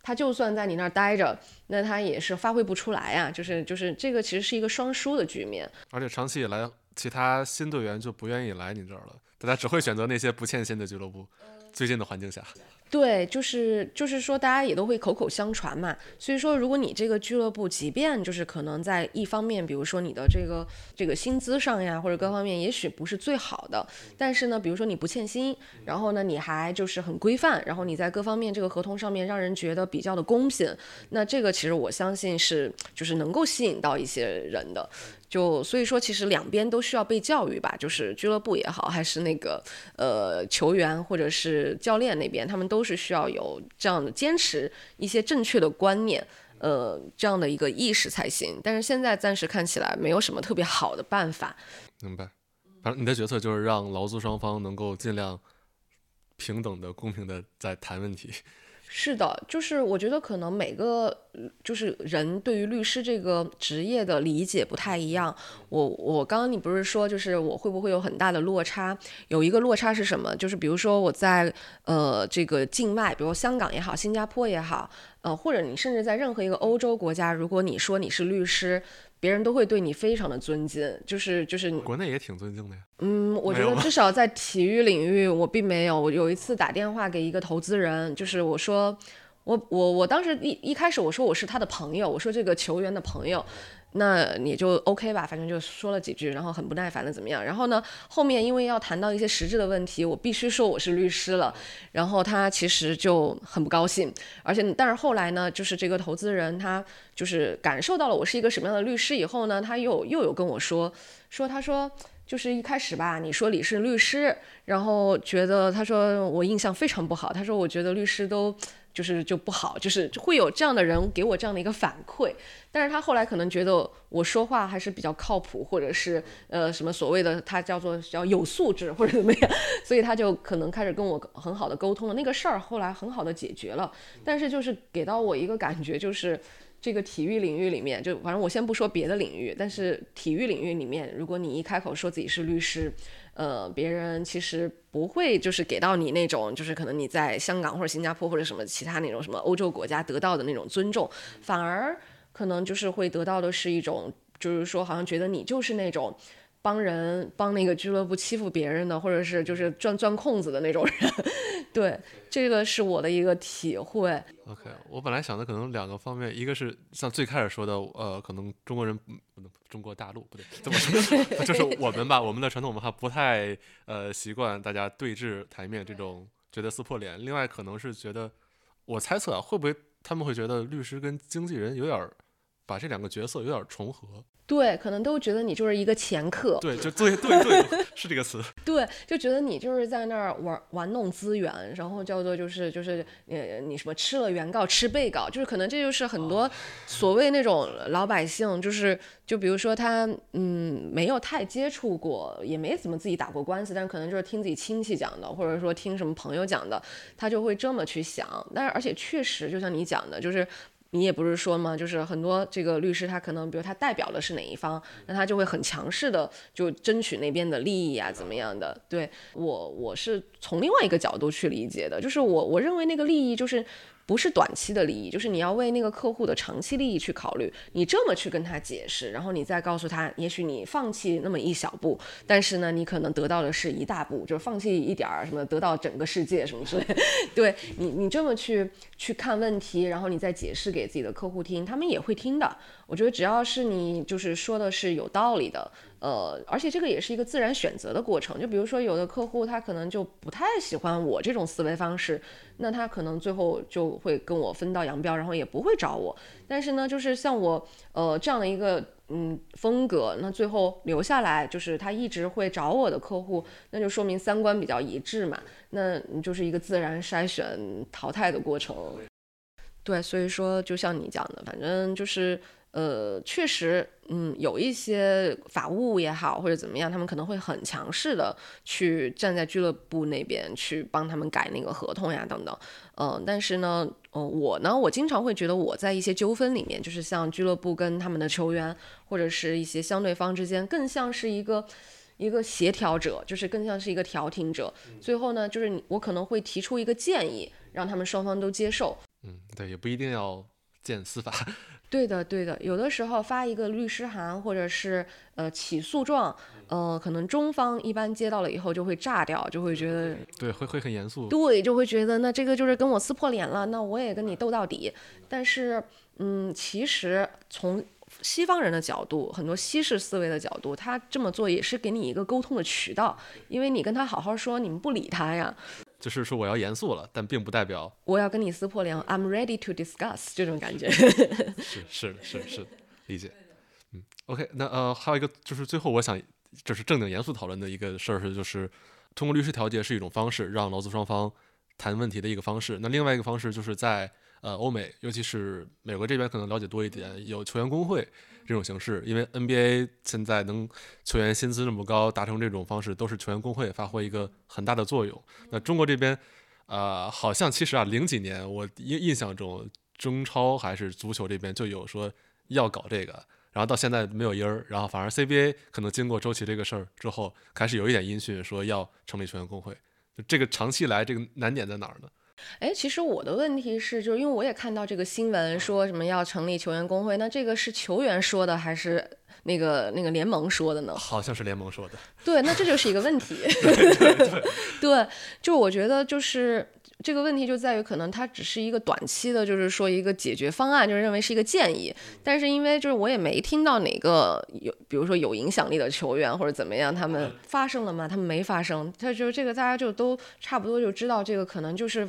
他就算在你那儿待着，那他也是发挥不出来啊。就是就是这个其实是一个双输的局面。而且长期以来，其他新队员就不愿意来你这儿了，大家只会选择那些不欠薪的俱乐部。最近的环境下。对，就是就是说，大家也都会口口相传嘛。所以说，如果你这个俱乐部，即便就是可能在一方面，比如说你的这个这个薪资上呀，或者各方面，也许不是最好的，但是呢，比如说你不欠薪，然后呢，你还就是很规范，然后你在各方面这个合同上面让人觉得比较的公平，那这个其实我相信是就是能够吸引到一些人的。就所以说，其实两边都需要被教育吧，就是俱乐部也好，还是那个呃球员或者是教练那边，他们都是需要有这样的坚持一些正确的观念，呃这样的一个意识才行。但是现在暂时看起来没有什么特别好的办法。明白，反正你的决策就是让劳资双方能够尽量平等的、公平的在谈问题。是的，就是我觉得可能每个就是人对于律师这个职业的理解不太一样。我我刚刚你不是说就是我会不会有很大的落差？有一个落差是什么？就是比如说我在呃这个境外，比如香港也好，新加坡也好，呃或者你甚至在任何一个欧洲国家，如果你说你是律师。别人都会对你非常的尊敬，就是就是国内也挺尊敬的呀。嗯，我觉得至少在体育领域，我并没有。我有一次打电话给一个投资人，就是我说，我我我当时一一开始我说我是他的朋友，我说这个球员的朋友。那你就 OK 吧，反正就说了几句，然后很不耐烦的怎么样？然后呢，后面因为要谈到一些实质的问题，我必须说我是律师了。然后他其实就很不高兴，而且但是后来呢，就是这个投资人他就是感受到了我是一个什么样的律师以后呢，他又又有跟我说说他说就是一开始吧，你说你是律师，然后觉得他说我印象非常不好，他说我觉得律师都。就是就不好，就是会有这样的人给我这样的一个反馈，但是他后来可能觉得我说话还是比较靠谱，或者是呃什么所谓的他叫做叫有素质或者怎么样，所以他就可能开始跟我很好的沟通了，那个事儿后来很好的解决了，但是就是给到我一个感觉就是。这个体育领域里面，就反正我先不说别的领域，但是体育领域里面，如果你一开口说自己是律师，呃，别人其实不会就是给到你那种，就是可能你在香港或者新加坡或者什么其他那种什么欧洲国家得到的那种尊重，反而可能就是会得到的是一种，就是说好像觉得你就是那种。帮人帮那个俱乐部欺负别人的，或者是就是钻钻空子的那种人，对，这个是我的一个体会。OK，我本来想的可能两个方面，一个是像最开始说的，呃，可能中国人不能中国大陆不对，怎么说？就是我们吧，我们的传统文化不太呃习惯大家对峙台面这种觉得撕破脸。另外可能是觉得，我猜测啊，会不会他们会觉得律师跟经纪人有点把这两个角色有点重合。对，可能都觉得你就是一个掮客。对，就对对对，是这个词。对，就觉得你就是在那儿玩玩弄资源，然后叫做就是就是呃你什么吃了原告吃被告，就是可能这就是很多所谓那种老百姓，就是就比如说他嗯没有太接触过，也没怎么自己打过官司，但可能就是听自己亲戚讲的，或者说听什么朋友讲的，他就会这么去想。但是而且确实就像你讲的，就是。你也不是说嘛，就是很多这个律师他可能，比如他代表的是哪一方，那他就会很强势的就争取那边的利益啊，怎么样的？对我，我是从另外一个角度去理解的，就是我我认为那个利益就是。不是短期的利益，就是你要为那个客户的长期利益去考虑。你这么去跟他解释，然后你再告诉他，也许你放弃那么一小步，但是呢，你可能得到的是一大步，就是放弃一点儿什么，得到整个世界什么之类。对你，你这么去去看问题，然后你再解释给自己的客户听，他们也会听的。我觉得只要是你就是说的是有道理的。呃，而且这个也是一个自然选择的过程。就比如说，有的客户他可能就不太喜欢我这种思维方式，那他可能最后就会跟我分道扬镳，然后也不会找我。但是呢，就是像我呃这样的一个嗯风格，那最后留下来就是他一直会找我的客户，那就说明三观比较一致嘛。那你就是一个自然筛选淘汰的过程。对，所以说就像你讲的，反正就是。呃，确实，嗯，有一些法务也好或者怎么样，他们可能会很强势的去站在俱乐部那边去帮他们改那个合同呀等等，嗯，但是呢，呃，我呢，我经常会觉得我在一些纠纷里面，就是像俱乐部跟他们的球员或者是一些相对方之间，更像是一个一个协调者，就是更像是一个调停者。最后呢，就是你我可能会提出一个建议，让他们双方都接受。嗯，对，也不一定要见司法。对的，对的，有的时候发一个律师函或者是呃起诉状，呃，可能中方一般接到了以后就会炸掉，就会觉得对，会会很严肃，对，就会觉得那这个就是跟我撕破脸了，那我也跟你斗到底。但是，嗯，其实从西方人的角度，很多西式思维的角度，他这么做也是给你一个沟通的渠道，因为你跟他好好说，你们不理他呀。就是说我要严肃了，但并不代表我要跟你撕破脸。I'm ready to discuss 这种感觉。是是是是，理解。嗯，OK，那呃还有一个就是最后我想就是正经严肃讨论的一个事儿是，就是通过律师调解是一种方式，让劳资双方谈问题的一个方式。那另外一个方式就是在呃欧美，尤其是美国这边可能了解多一点，有球员工会。这种形式，因为 NBA 现在能球员薪资这么高，达成这种方式都是球员工会发挥一个很大的作用。那中国这边，呃，好像其实啊，零几年我印印象中，中超还是足球这边就有说要搞这个，然后到现在没有音儿，然后反而 CBA 可能经过周琦这个事儿之后，开始有一点音讯说要成立球员工会。就这个长期来这个难点在哪儿呢？哎，其实我的问题是，就是因为我也看到这个新闻，说什么要成立球员工会，那这个是球员说的还是那个那个联盟说的呢？好像是联盟说的。对，那这就是一个问题。对，就我觉得就是。这个问题就在于，可能它只是一个短期的，就是说一个解决方案，就是认为是一个建议。但是因为就是我也没听到哪个有，比如说有影响力的球员或者怎么样，他们发生了吗？他们没发生。他就是这个，大家就都差不多就知道，这个可能就是，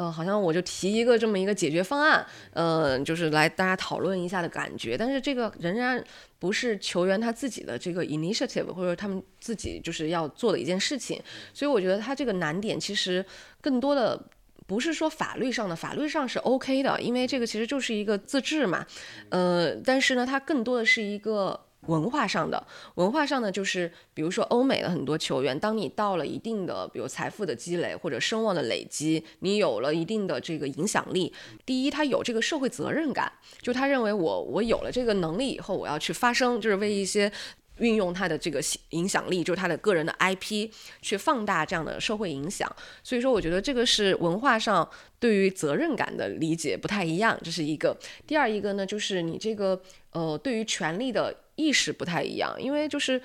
呃，好像我就提一个这么一个解决方案，嗯，就是来大家讨论一下的感觉。但是这个仍然不是球员他自己的这个 initiative，或者他们自己就是要做的一件事情。所以我觉得他这个难点其实。更多的不是说法律上的，法律上是 OK 的，因为这个其实就是一个自治嘛，呃，但是呢，它更多的是一个文化上的，文化上呢就是比如说欧美的很多球员，当你到了一定的，比如财富的积累或者声望的累积，你有了一定的这个影响力，第一，他有这个社会责任感，就他认为我我有了这个能力以后，我要去发声，就是为一些。运用他的这个影响力，就是他的个人的 IP，去放大这样的社会影响。所以说，我觉得这个是文化上对于责任感的理解不太一样，这是一个。第二一个呢，就是你这个呃，对于权力的意识不太一样，因为就是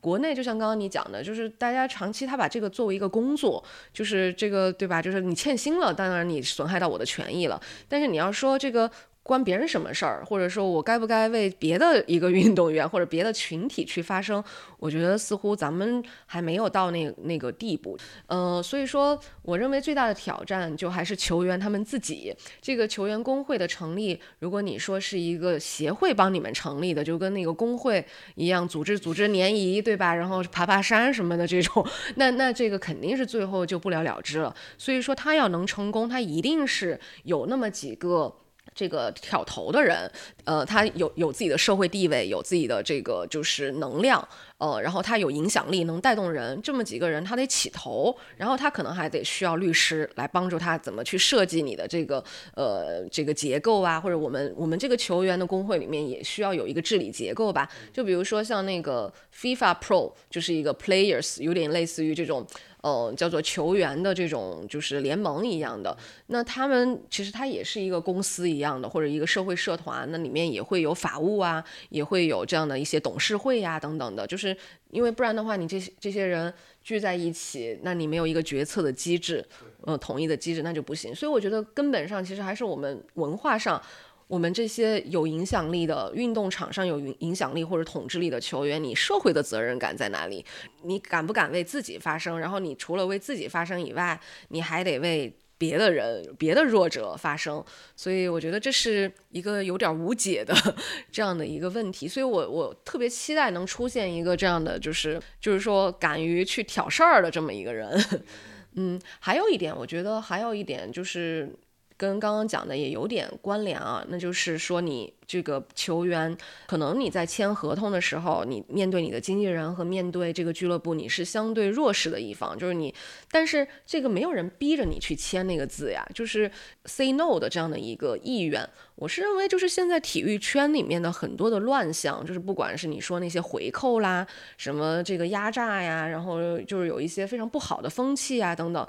国内就像刚刚你讲的，就是大家长期他把这个作为一个工作，就是这个对吧？就是你欠薪了，当然你损害到我的权益了。但是你要说这个。关别人什么事儿，或者说我该不该为别的一个运动员或者别的群体去发声？我觉得似乎咱们还没有到那那个地步。呃，所以说，我认为最大的挑战就还是球员他们自己。这个球员工会的成立，如果你说是一个协会帮你们成立的，就跟那个工会一样，组织组织联谊，对吧？然后爬爬山什么的这种，那那这个肯定是最后就不了了之了。所以说，他要能成功，他一定是有那么几个。这个挑头的人，呃，他有有自己的社会地位，有自己的这个就是能量，呃，然后他有影响力，能带动人，这么几个人他得起头，然后他可能还得需要律师来帮助他怎么去设计你的这个呃这个结构啊，或者我们我们这个球员的工会里面也需要有一个治理结构吧，就比如说像那个 FIFA Pro 就是一个 Players，有点类似于这种。呃，叫做球员的这种就是联盟一样的，那他们其实它也是一个公司一样的，或者一个社会社团，那里面也会有法务啊，也会有这样的一些董事会呀等等的，就是因为不然的话，你这些这些人聚在一起，那你没有一个决策的机制，呃，统一的机制，那就不行。所以我觉得根本上其实还是我们文化上。我们这些有影响力的运动场上有影响力或者统治力的球员，你社会的责任感在哪里？你敢不敢为自己发声？然后你除了为自己发声以外，你还得为别的人、别的弱者发声。所以我觉得这是一个有点无解的 这样的一个问题。所以我我特别期待能出现一个这样的，就是就是说敢于去挑事儿的这么一个人。嗯，还有一点，我觉得还有一点就是。跟刚刚讲的也有点关联啊，那就是说你这个球员，可能你在签合同的时候，你面对你的经纪人和面对这个俱乐部，你是相对弱势的一方，就是你，但是这个没有人逼着你去签那个字呀，就是 say no 的这样的一个意愿。我是认为，就是现在体育圈里面的很多的乱象，就是不管是你说那些回扣啦，什么这个压榨呀，然后就是有一些非常不好的风气啊等等。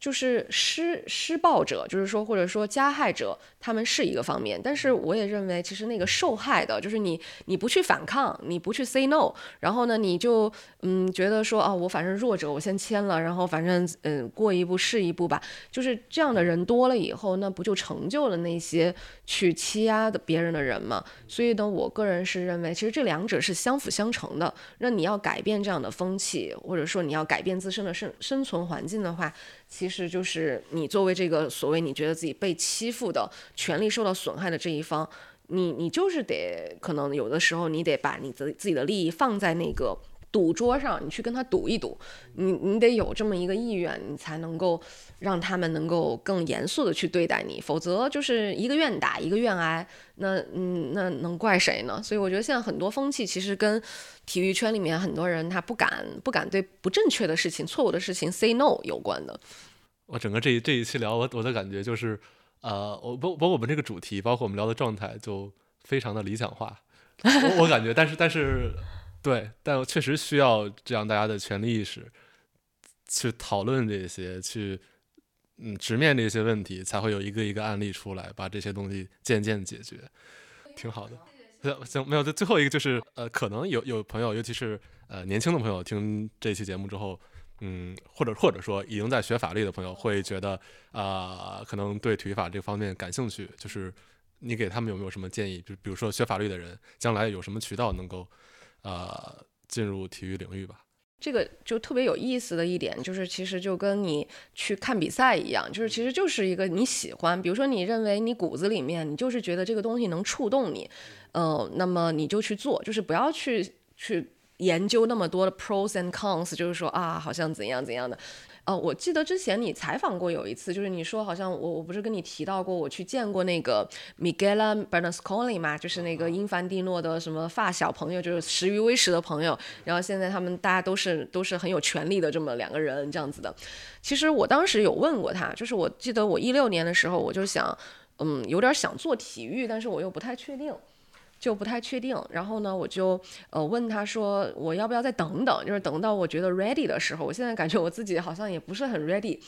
就是施施暴者，就是说或者说加害者，他们是一个方面，但是我也认为，其实那个受害的，就是你你不去反抗，你不去 say no，然后呢，你就嗯觉得说啊，我反正弱者，我先签了，然后反正嗯过一步是一步吧，就是这样的人多了以后，那不就成就了那些去欺压的别人的人吗？所以呢，我个人是认为，其实这两者是相辅相成的。那你要改变这样的风气，或者说你要改变自身的生生存环境的话。其实就是你作为这个所谓你觉得自己被欺负的权利受到损害的这一方，你你就是得可能有的时候你得把你自自己的利益放在那个赌桌上，你去跟他赌一赌，你你得有这么一个意愿，你才能够让他们能够更严肃的去对待你，否则就是一个愿打一个愿挨，那嗯那能怪谁呢？所以我觉得现在很多风气其实跟。体育圈里面很多人他不敢不敢对不正确的事情、错误的事情 say no 有关的。我整个这一这一期聊，我我的感觉就是，呃，我包包括我们这个主题，包括我们聊的状态，就非常的理想化。我我感觉，但是但是，对，但确实需要这样大家的权利意识，去讨论这些，去嗯直面这些问题，才会有一个一个案例出来，把这些东西渐渐解决，挺好的。行，没有。最最后一个就是，呃，可能有有朋友，尤其是呃年轻的朋友，听这期节目之后，嗯，或者或者说已经在学法律的朋友，会觉得啊，可能对体育法这方面感兴趣。就是你给他们有没有什么建议？就比如说学法律的人，将来有什么渠道能够呃进入体育领域吧？这个就特别有意思的一点，就是其实就跟你去看比赛一样，就是其实就是一个你喜欢，比如说你认为你骨子里面你就是觉得这个东西能触动你。嗯，那么你就去做，就是不要去去研究那么多的 pros and cons，就是说啊，好像怎样怎样的。哦，我记得之前你采访过有一次，就是你说好像我我不是跟你提到过，我去见过那个 Miguel Bernasconi 嘛，就是那个英凡蒂诺的什么发小朋友，就是食于微时的朋友。然后现在他们大家都是都是很有权利的这么两个人这样子的。其实我当时有问过他，就是我记得我一六年的时候，我就想，嗯，有点想做体育，但是我又不太确定。就不太确定，然后呢，我就呃问他说，我要不要再等等，就是等到我觉得 ready 的时候。我现在感觉我自己好像也不是很 ready，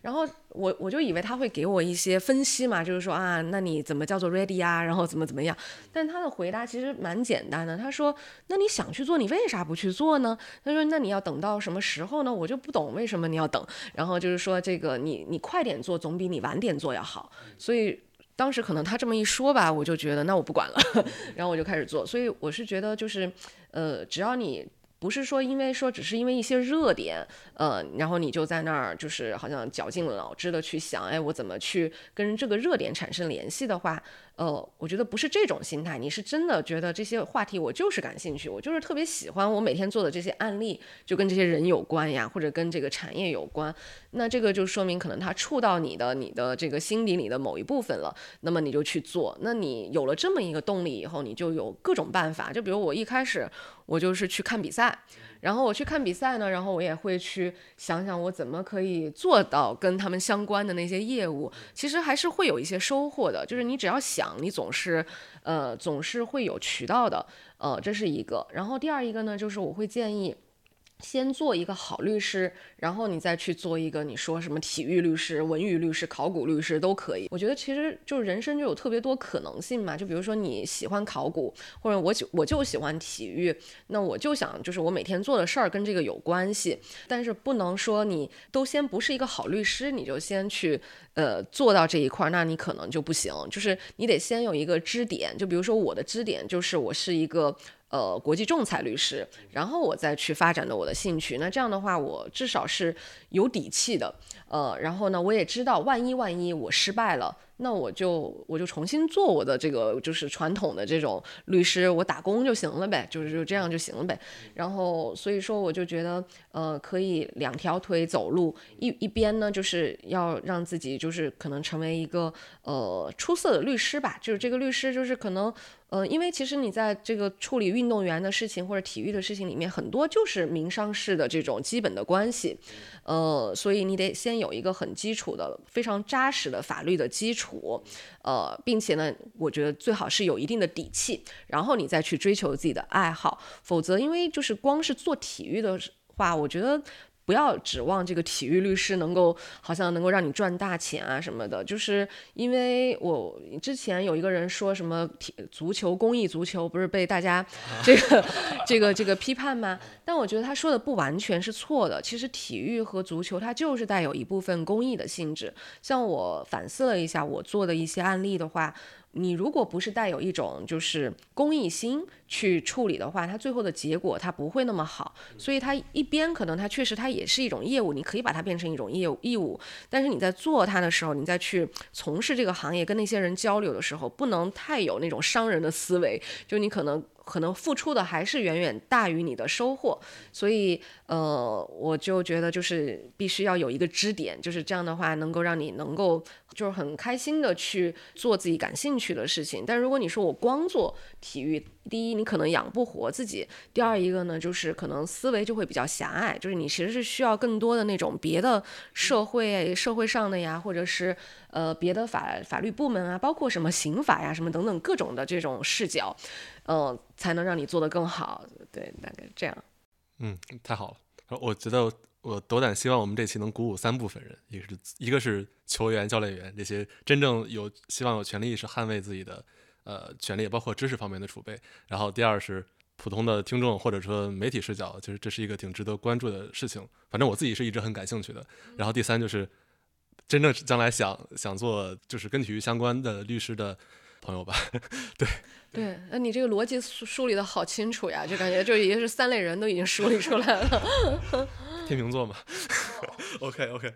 然后我我就以为他会给我一些分析嘛，就是说啊，那你怎么叫做 ready 呀？然后怎么怎么样？但他的回答其实蛮简单的，他说，那你想去做，你为啥不去做呢？他说，那你要等到什么时候呢？我就不懂为什么你要等。然后就是说，这个你你快点做总比你晚点做要好，所以。当时可能他这么一说吧，我就觉得那我不管了，然后我就开始做。所以我是觉得就是，呃，只要你不是说因为说只是因为一些热点，呃，然后你就在那儿就是好像绞尽脑汁的去想，哎，我怎么去跟这个热点产生联系的话，呃，我觉得不是这种心态，你是真的觉得这些话题我就是感兴趣，我就是特别喜欢，我每天做的这些案例就跟这些人有关呀，或者跟这个产业有关，那这个就说明可能它触到你的你的这个心底里的某一部分了，那么你就去做，那你有了这么一个动力以后，你就有各种办法，就比如我一开始我就是去看比赛。然后我去看比赛呢，然后我也会去想想我怎么可以做到跟他们相关的那些业务，其实还是会有一些收获的。就是你只要想，你总是，呃，总是会有渠道的，呃，这是一个。然后第二一个呢，就是我会建议。先做一个好律师，然后你再去做一个你说什么体育律师、文娱律师、考古律师都可以。我觉得其实就是人生就有特别多可能性嘛。就比如说你喜欢考古，或者我就我就喜欢体育，那我就想就是我每天做的事儿跟这个有关系。但是不能说你都先不是一个好律师，你就先去呃做到这一块儿，那你可能就不行。就是你得先有一个支点。就比如说我的支点就是我是一个。呃，国际仲裁律师，然后我再去发展的我的兴趣，那这样的话，我至少是有底气的。呃，然后呢，我也知道，万一万一我失败了。那我就我就重新做我的这个就是传统的这种律师，我打工就行了呗，就是就这样就行了呗。然后所以说我就觉得呃可以两条腿走路，一一边呢就是要让自己就是可能成为一个呃出色的律师吧，就是这个律师就是可能呃因为其实你在这个处理运动员的事情或者体育的事情里面，很多就是民商事的这种基本的关系，呃，所以你得先有一个很基础的非常扎实的法律的基础。呃，并且呢，我觉得最好是有一定的底气，然后你再去追求自己的爱好，否则因为就是光是做体育的话，我觉得。不要指望这个体育律师能够好像能够让你赚大钱啊什么的，就是因为我之前有一个人说什么体足球公益足球不是被大家 这个这个这个批判吗？但我觉得他说的不完全是错的。其实体育和足球它就是带有一部分公益的性质。像我反思了一下我做的一些案例的话。你如果不是带有一种就是公益心去处理的话，它最后的结果它不会那么好。所以它一边可能它确实它也是一种业务，你可以把它变成一种业务义务。但是你在做它的时候，你再去从事这个行业跟那些人交流的时候，不能太有那种商人的思维，就你可能。可能付出的还是远远大于你的收获，所以呃，我就觉得就是必须要有一个支点，就是这样的话能够让你能够就是很开心的去做自己感兴趣的事情。但如果你说我光做体育，第一你可能养不活自己，第二一个呢就是可能思维就会比较狭隘，就是你其实是需要更多的那种别的社会社会上的呀，或者是呃别的法法律部门啊，包括什么刑法呀什么等等各种的这种视角。嗯，才能让你做得更好。对，大概这样。嗯，太好了。我觉得我斗胆希望我们这期能鼓舞三部分人：一个是一个是球员、教练员这些真正有希望有权利意识捍卫自己的呃权利，包括知识方面的储备；然后第二是普通的听众或者说媒体视角，就是这是一个挺值得关注的事情。反正我自己是一直很感兴趣的。然后第三就是真正将来想想做就是跟体育相关的律师的。朋友吧，对对，那你这个逻辑梳梳理的好清楚呀，就感觉就已经是三类人都已经梳理出来了。天秤座嘛，OK OK，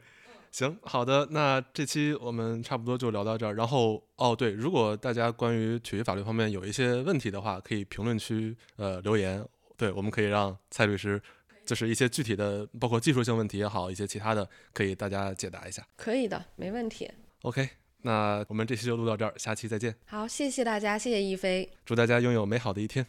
行，好的，那这期我们差不多就聊到这儿。然后哦，对，如果大家关于体育法律方面有一些问题的话，可以评论区呃留言，对，我们可以让蔡律师，就是一些具体的，包括技术性问题也好，一些其他的，可以大家解答一下。可以的，没问题。OK。那我们这期就录到这儿，下期再见。好，谢谢大家，谢谢一飞，祝大家拥有美好的一天。